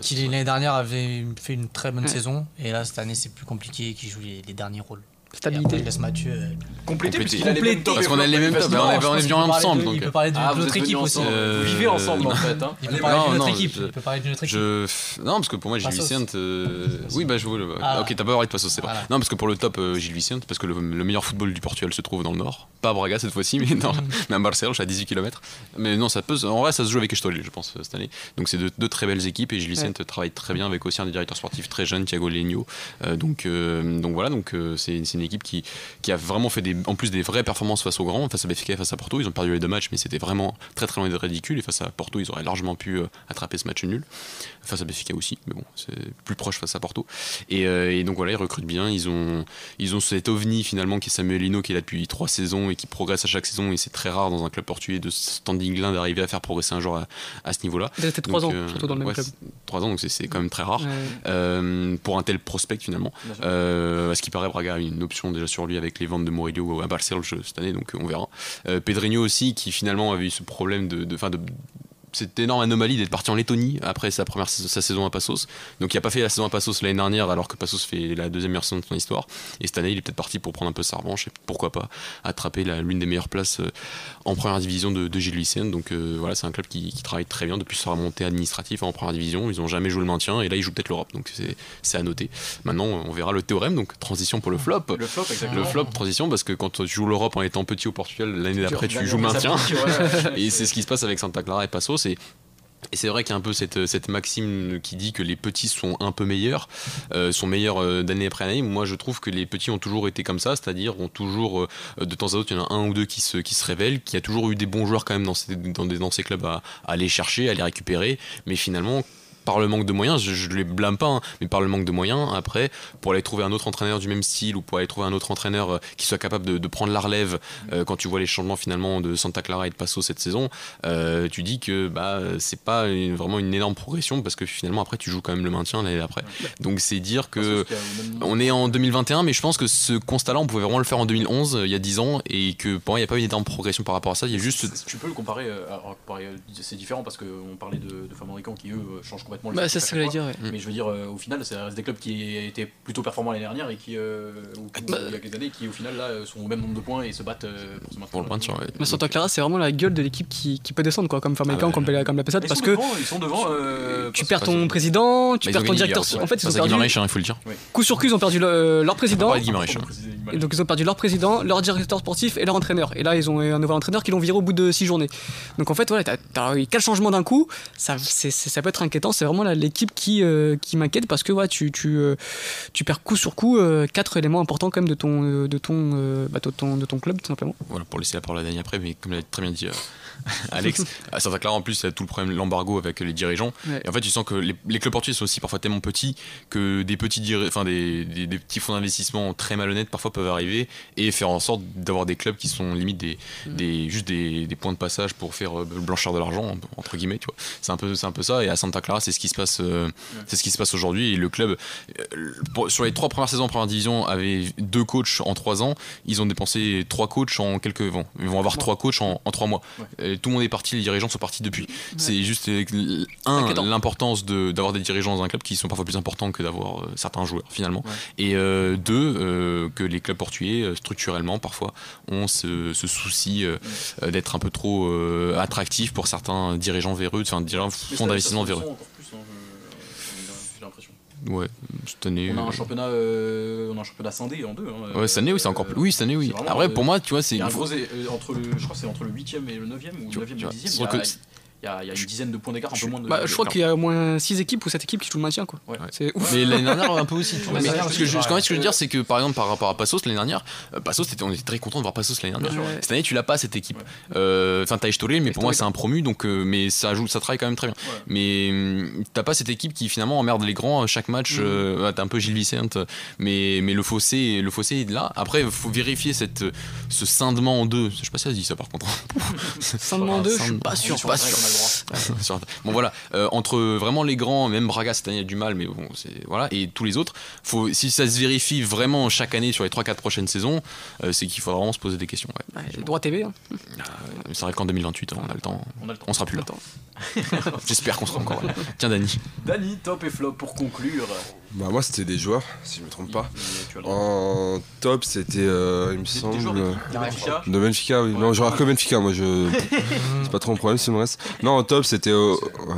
qui l'année dernière avait fait une très bonne saison et là cette année c'est plus compliqué qui joue les, les derniers rôles Stabilité. laisse Mathieu euh, compléter, Parce qu'on a les mêmes tops, on est venus ensemble. Il peut parler de ah, l'autre équipe aussi. Vous vivez ensemble en fait. Hein. Il peut parler d'une autre équipe. Il peut parler d'une autre équipe. Non, parce que pour moi, Gilles Vicente. Oui, bah je vois. Ah. Ok, t'as pas parlé de Passos, c'est pas. Non, parce que pour le top, euh, Gilles Vicente, parce que le meilleur football du Portugal se trouve dans le nord. Pas à Braga cette fois-ci, mais [LAUGHS] à Barcelone, à 18 km. Mais non, ça peut. En vrai, ça se joue avec Estolil, je pense, cette année. Donc c'est deux très belles équipes et Gilles Vicente travaille très bien avec aussi un des directeurs sportifs très jeune, Thiago Legno. Euh, donc voilà, donc c'est une équipe qui qui a vraiment fait des, en plus des vraies performances face aux grands, face à Benfica et face à Porto. Ils ont perdu les deux matchs, mais c'était vraiment très très loin d'être ridicule. Et face à Porto, ils auraient largement pu euh, attraper ce match nul. Face à Benfica aussi, mais bon, c'est plus proche face à Porto. Et, euh, donc voilà, ils recrutent bien. Ils ont, ils ont cet ovni finalement qui est Samuel Lino, qui est là depuis trois saisons et qui progresse à chaque saison. Et c'est très rare dans un club portugais de standing là d'arriver à faire progresser un joueur à, ce niveau-là. Il resté trois ans, euh, surtout dans le même club. Trois ans, donc c'est quand même très rare pour un tel prospect finalement. à ce qui paraît, Braga a une déjà sur lui avec les ventes de Murillo à Barcelone cette année, donc on verra. Euh, Pedrinho aussi, qui finalement avait eu ce problème de, de, de cette énorme anomalie d'être parti en Lettonie après sa première sa saison à Passos. Donc il n'a pas fait la saison à Passos l'année dernière alors que Passos fait la deuxième meilleure saison de son histoire. Et cette année il est peut-être parti pour prendre un peu sa revanche et pourquoi pas attraper l'une des meilleures places euh, en première division de, Gilles Vicenne. Donc euh, voilà c'est un club qui, travaille très bien depuis sa remontée administrative en première division. Ils n'ont jamais joué le maintien et là ils jouent peut-être l'Europe. Donc c'est à noter. Maintenant on verra le théorème. Donc transition pour le flop. Le flop, le flop transition parce que quand tu joues l'Europe en étant petit au Portugal l'année d'après tu joues maintien. [LAUGHS] et c'est ce qui se passe avec Santa Clara et Passos et c'est vrai qu'il y a un peu cette, maxime qui dit que les petits sont un peu meilleurs, euh, sont meilleurs euh, d'année après année. Moi, je trouve que les petits ont toujours été comme ça, c'est-à-dire ont toujours, euh, de temps à autre, il y en a un ou deux qui se, révèlent, qui a toujours eu des bons joueurs quand même dans ces clubs à, à aller chercher, à les récupérer. Mais finalement, par le manque de moyens, je ne les blâme pas, hein, mais par le manque de moyens, après, pour aller trouver un autre entraîneur du même style ou pour aller trouver un autre entraîneur euh, qui soit capable de, prendre la relève euh, quand tu vois les changements finalement de Santa Clara et de Passo cette saison, euh, tu dis que bah, c'est pas vraiment une énorme progression parce que finalement après tu joues quand même le maintien l'année d'après. Donc c'est dire que on est en 2021, mais je pense que ce constat-là, on pouvait vraiment le faire en 2011, il y a 10 ans, et que pour moi il n'y a pas une énorme progression par rapport à ça. Il y a juste. Tu peux le comparer, c'est différent parce qu'on parlait de, de qui eux changent complètement bah, c'est ce que j'allais dire. Mais je veux dire, euh, au final, ça reste des clubs qui étaient plutôt performants l'année dernière et qui, euh, bah, il y a quelques années, qui au final là sont au même nombre de points et se battent euh, pour se maintenir. Pour le maintien, Mais Santa Clara, c'est vraiment la gueule de l'équipe qui, qui, peut descendre, quoi, comme Famalicão, ah comme, comme, la Pesade, parce que ils sont devant. tu perds ton président, tu perds ton directeur. En fait, ils ont perdu. il faut le dire. Coup sur coup, ils ont perdu leur président. Et donc ils ont perdu leur président, leur directeur sportif et leur entraîneur. Et là, ils ont un nouvel entraîneur qui l'ont viré au bout de 6 journées. Donc en fait, voilà, t'as eu 4 changements d'un coup. Ça, ça peut être inquiétant. C'est vraiment l'équipe qui, euh, qui m'inquiète parce que tu, tu, euh, tu perds coup sur coup 4 euh, éléments importants quand même de ton, de ton, bah, de ton, de ton club, tout simplement. Voilà, pour laisser la parole à Dani après, mais comme l'a très bien dit [LAUGHS] Alex. à Santa Clara, en plus, il y a tout le problème l'embargo avec les dirigeants. Et en fait, tu sens que les, clubs portugais sont aussi parfois tellement petits que des petits, enfin, des, des, petits fonds d'investissement très malhonnêtes parfois peuvent arriver et faire en sorte d'avoir des clubs qui sont limite des, mm. des juste des, des, points de passage pour faire blanchir de l'argent, entre guillemets, tu vois. C'est un, peu, un peu ça. Et à Santa Clara, c'est ce qui se passe, c'est ce qui se passe aujourd'hui. Et le club, sur les trois premières saisons en première division, avait deux coachs en trois ans. Ils ont dépensé trois coachs en quelques. Bon, ils vont avoir trois coachs en, trois mois. Et tout le monde est parti, les dirigeants sont partis depuis. C'est juste un l'importance d'avoir des dirigeants dans un club qui sont parfois plus importants que d'avoir certains joueurs finalement. Et deux, que les clubs portugais structurellement parfois ont ce, souci d'être un peu trop attractif pour certains dirigeants véreux, enfin dirigeants fonds d'investissement véreux. Ouais, cette année. On a un championnat, euh, on a un championnat scindé en deux. Hein, ouais, cette année, oui, c'est encore plus. Oui, cette année, oui. Après, pour moi, tu vois, c'est. entre le, je crois, c'est entre le 8 et le 9 ou le 9 et le 10 il y, a, une dizaine de points d'écart, un peu moins de. Bah, je crois qu'il y a au moins 6 équipes ou 7 équipes qui jouent le maintien. Quoi. C'est ouf. Mais l'année dernière, [LAUGHS] un peu aussi. mais, ce que je, ce que je veux dire, c'est que par exemple, par rapport à Passos l'année dernière, euh, Passos, on était très content de voir Passos l'année dernière. Cette année, tu l'as pas cette équipe. Euh, enfin, t'as Estoril, mais pour moi, c'est un promu, donc, euh, mais ça, joue, ça travaille quand même très bien. Mais hum, t'as pas cette équipe qui finalement emmerde les grands chaque match. Mm. T'as un peu Gilles Vicente, mais, mais le, fossé, le fossé est là. Après, il faut vérifier cette, ce scindement en deux. Je sais pas si ça se dit ça par contre. [LAUGHS] Scindement en deux, je suis pas sûr. Pas sûr. [LAUGHS] Bon voilà, euh, entre vraiment les grands, même Braga cette année a du mal, mais bon, c'est voilà, et tous les autres, faut, si ça se vérifie vraiment chaque année sur les 3-4 prochaines saisons, euh, c'est qu'il faut vraiment se poser des questions. Ouais. droit TV. Hein. Euh, c'est vrai qu'en 2028, on a le temps. On, a le temps. on sera plus là. [LAUGHS] J'espère qu'on sera encore là. Tiens, Dani. Dani, top et flop pour conclure. Bah moi c'était des joueurs, si je me trompe pas. En top c'était, il me semble, de Benfica. De Benfica, oui. Non, j'aurais que Benfica, moi je. [LAUGHS] c'est pas trop un problème si me reste. Non, en top c'était,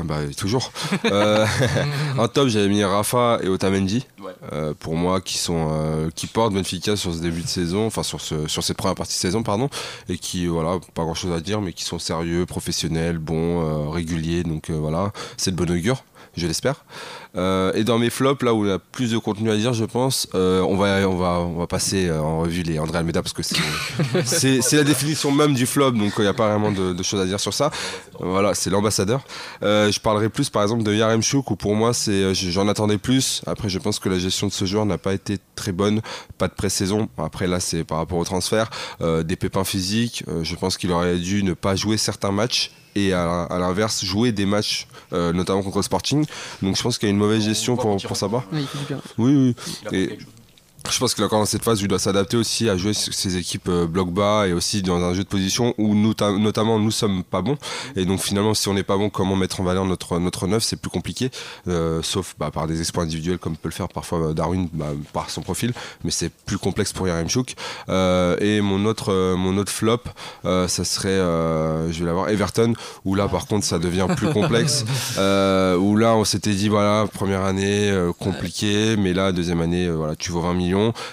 bah toujours. euh, [LAUGHS] en top j'avais mis Rafa et Otamendi. Euh, pour moi qui sont, euh, qui portent Benfica sur ce début de saison, enfin sur ce, sur cette première partie de saison pardon, et qui voilà pas grand chose à dire, mais qui sont sérieux, professionnels, bons, euh, réguliers. Donc voilà, c'est de bon augure je l'espère. Euh, et dans mes flops, là où il y a plus de contenu à dire, je pense, euh, on, va, on, va, on va passer euh, en revue les André Almeida parce que c'est [LAUGHS] la définition même du flop, donc il n'y a pas vraiment de, choses à dire sur ça. Voilà, c'est l'ambassadeur. je parlerai plus par exemple de Yarem Chouk où pour moi j'en attendais plus. Après, je pense que la gestion de ce joueur n'a pas été très bonne, pas de pré-saison. Après, là, c'est par rapport au transfert, des pépins physiques. je pense qu'il aurait dû ne pas jouer certains matchs et à, l'inverse jouer des matchs notamment contre le Sporting donc je pense qu'il y a une mauvaise gestion pour, pour sa part oui, oui, oui je pense est encore dans cette phase il doit s'adapter aussi à jouer ses équipes euh, bloc bas et aussi dans un jeu de position où nous, notamment nous sommes pas bons. Et donc finalement, si on n'est pas bon, comment mettre en valeur notre, notre neuf, c'est plus compliqué, euh, sauf bah, par des exploits individuels comme peut le faire parfois euh, Darwin bah, par son profil, mais c'est plus complexe pour Yaremchuk. Euh, et mon autre, mon autre flop, ça serait, je vais l'avoir, Everton, où là par contre ça devient plus [LAUGHS] complexe, où là on s'était dit voilà, première année compliquée, mais là deuxième année, voilà, tu vaux 20 millions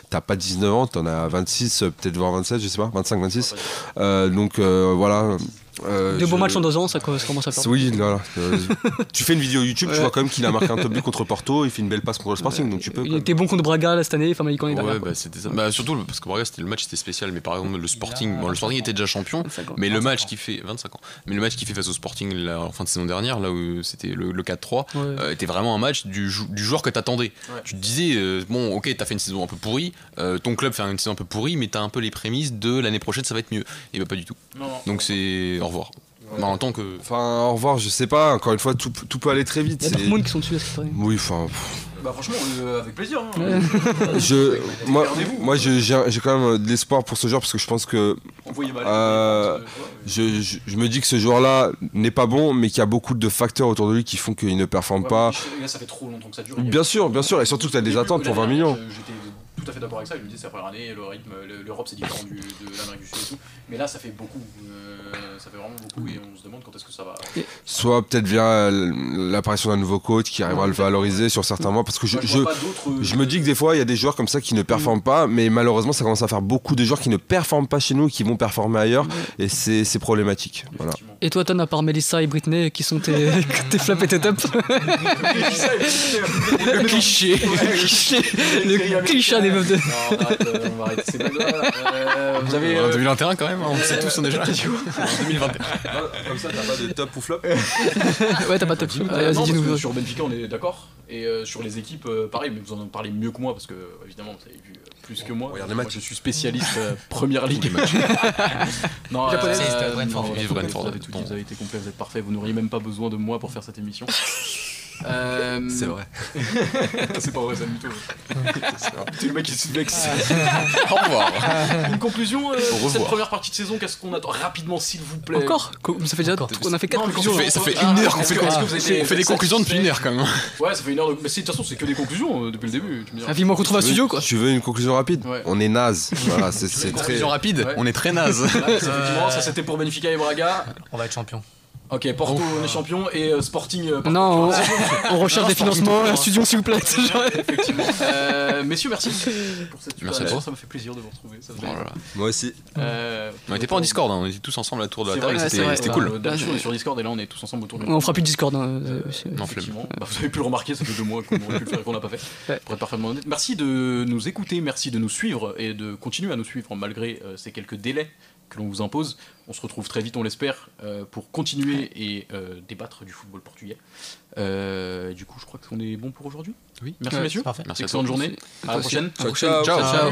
T'as pas 19 ans, t'en as 26, peut-être voire 27, je sais pas, 25, 26. Euh, donc euh, voilà, euh, Deux bons matchs en deux ans, ça commence à faire. Oui, voilà. Euh, [LAUGHS] tu fais une vidéo YouTube, tu vois quand même qu'il a marqué un top but contre Porto, il fait une belle passe contre le Sporting, donc tu peux. Il était bon contre Braga là, cette année, enfin, il est Ouais, bah, c'était ça. Bah, surtout parce que Braga, c'était le match, était spécial, mais par exemple, le Sporting, bon, le Sporting était déjà champion, mais le match qui fait 25 ans, mais le match qui fait face au Sporting en fin de saison dernière, là où c'était le, 4-3, euh, était vraiment un match du, du joueur que t'attendais. Tu te disais, bon, ok, t'as fait une saison un peu pourrie, ton club fait une saison un peu pourrie, mais t'as un peu les prémices de l'année prochaine, ça va être mieux. Et bah, pas du tout. Donc c'est au revoir. Bah, en tant que. Enfin, au revoir, je sais pas, encore une fois, tout, tout peut aller très vite. Il y a beaucoup de monde qui sont dessus à cette Oui, enfin. Bah franchement, euh, avec plaisir. Hein. [LAUGHS] je, moi, moi j'ai quand même de l'espoir pour ce joueur parce que je pense que euh, je, je, me dis que ce joueur-là n'est pas bon, mais qu'il y a beaucoup de facteurs autour de lui qui font qu'il ne performe pas. ça fait trop longtemps que ça dure. Bien sûr, bien sûr, et surtout que tu as des attentes pour 20 millions tout à fait d'accord avec ça. Il me dit c'est la première année, le rythme, l'Europe c'est différent du, de l'Amérique du Sud et tout. Mais là, ça fait beaucoup. Euh, ça fait vraiment beaucoup et on se demande quand est-ce que ça va. Soit peut-être via l'apparition d'un nouveau coach qui arrivera à le valoriser sur certains mois. Parce que je, je, je, me dis que des fois, il y a des joueurs comme ça qui ne performent pas, mais malheureusement, ça commence à faire beaucoup de joueurs qui ne performent pas chez nous, qui vont performer ailleurs. Et c'est problématique. Voilà. Et toi, Ton, à part Melissa et Britney, qui sont tes, [LAUGHS] tes flops et tes tops [LAUGHS] Le cliché. Le cliché. Le cliché des meufs de. Non, on va arrêter. Euh, vous avez. En 2021 quand même, hein, on sait tous, on est déjà radio. [LAUGHS] En 2021. Comme ça, t'as pas de top ou flop [LAUGHS] Ouais, t'as pas de top. Vas-y, dis-nous. Sur Benfica, on est d'accord. Et euh, sur les équipes, euh, pareil, mais vous en parlez mieux que moi parce que, évidemment, vous avez vu plus que moi. Regardez matchs. Je suis spécialiste première ligue. [LAUGHS] non, Brentford. Vous avez tout dit, vous avez été complet, vous êtes parfait. Vous n'auriez même pas besoin de moi pour faire cette émission. Euh, c'est vrai. [LAUGHS] c'est pas vrai, ça du tout. C'est le mec qui se vexe. [LAUGHS] Au revoir. Une conclusion euh, pour cette première partie de saison, qu'est-ce qu'on attend rapidement, s'il vous plaît Encore Ça fait déjà. On a fait 4 conclusions. Ça fait une heure qu'on fait, on fait des conclusions depuis une heure quand même. Ouais, ça fait une heure. Mais de toute façon, c'est que des conclusions euh, depuis le début. Ah, vivement qu'on trouve un studio quoi. Tu veux une conclusion rapide On est naze. [LAUGHS] Voilà, c'est très. Conclusion rapide On est très naze. Effectivement, ça c'était pour Benfica et Braga. On va être champion. Ok, Porto, on est champion et euh, Sporting. Euh, non, on, recherche des financements, un studio s'il vous plaît. Effectivement. Euh, messieurs, merci pour cette merci à Ça m'a fait plaisir de vous retrouver. Moi aussi. on était pas en Discord, hein, on était tous ensemble à la tour de la table. C'était cool. D'habitude, on est sur Discord et là, on est tous ensemble autour de On fera plus de Discord. Hein, non, bah, vous avez pu le remarquer, ça fait deux mois qu'on aurait pu le faire et qu'on n'a pas fait. Pour être parfaitement honnête. Merci de nous écouter, merci de nous suivre et de continuer à nous suivre malgré ces quelques délais que l'on vous impose. On se retrouve très vite, on l'espère, euh, pour continuer et euh, débattre du football portugais. Euh, du coup, je crois qu'on est bon pour aujourd'hui. Oui. Merci messieurs. Parfait. Merci Excellente journée. À la prochaine. ciao. ciao.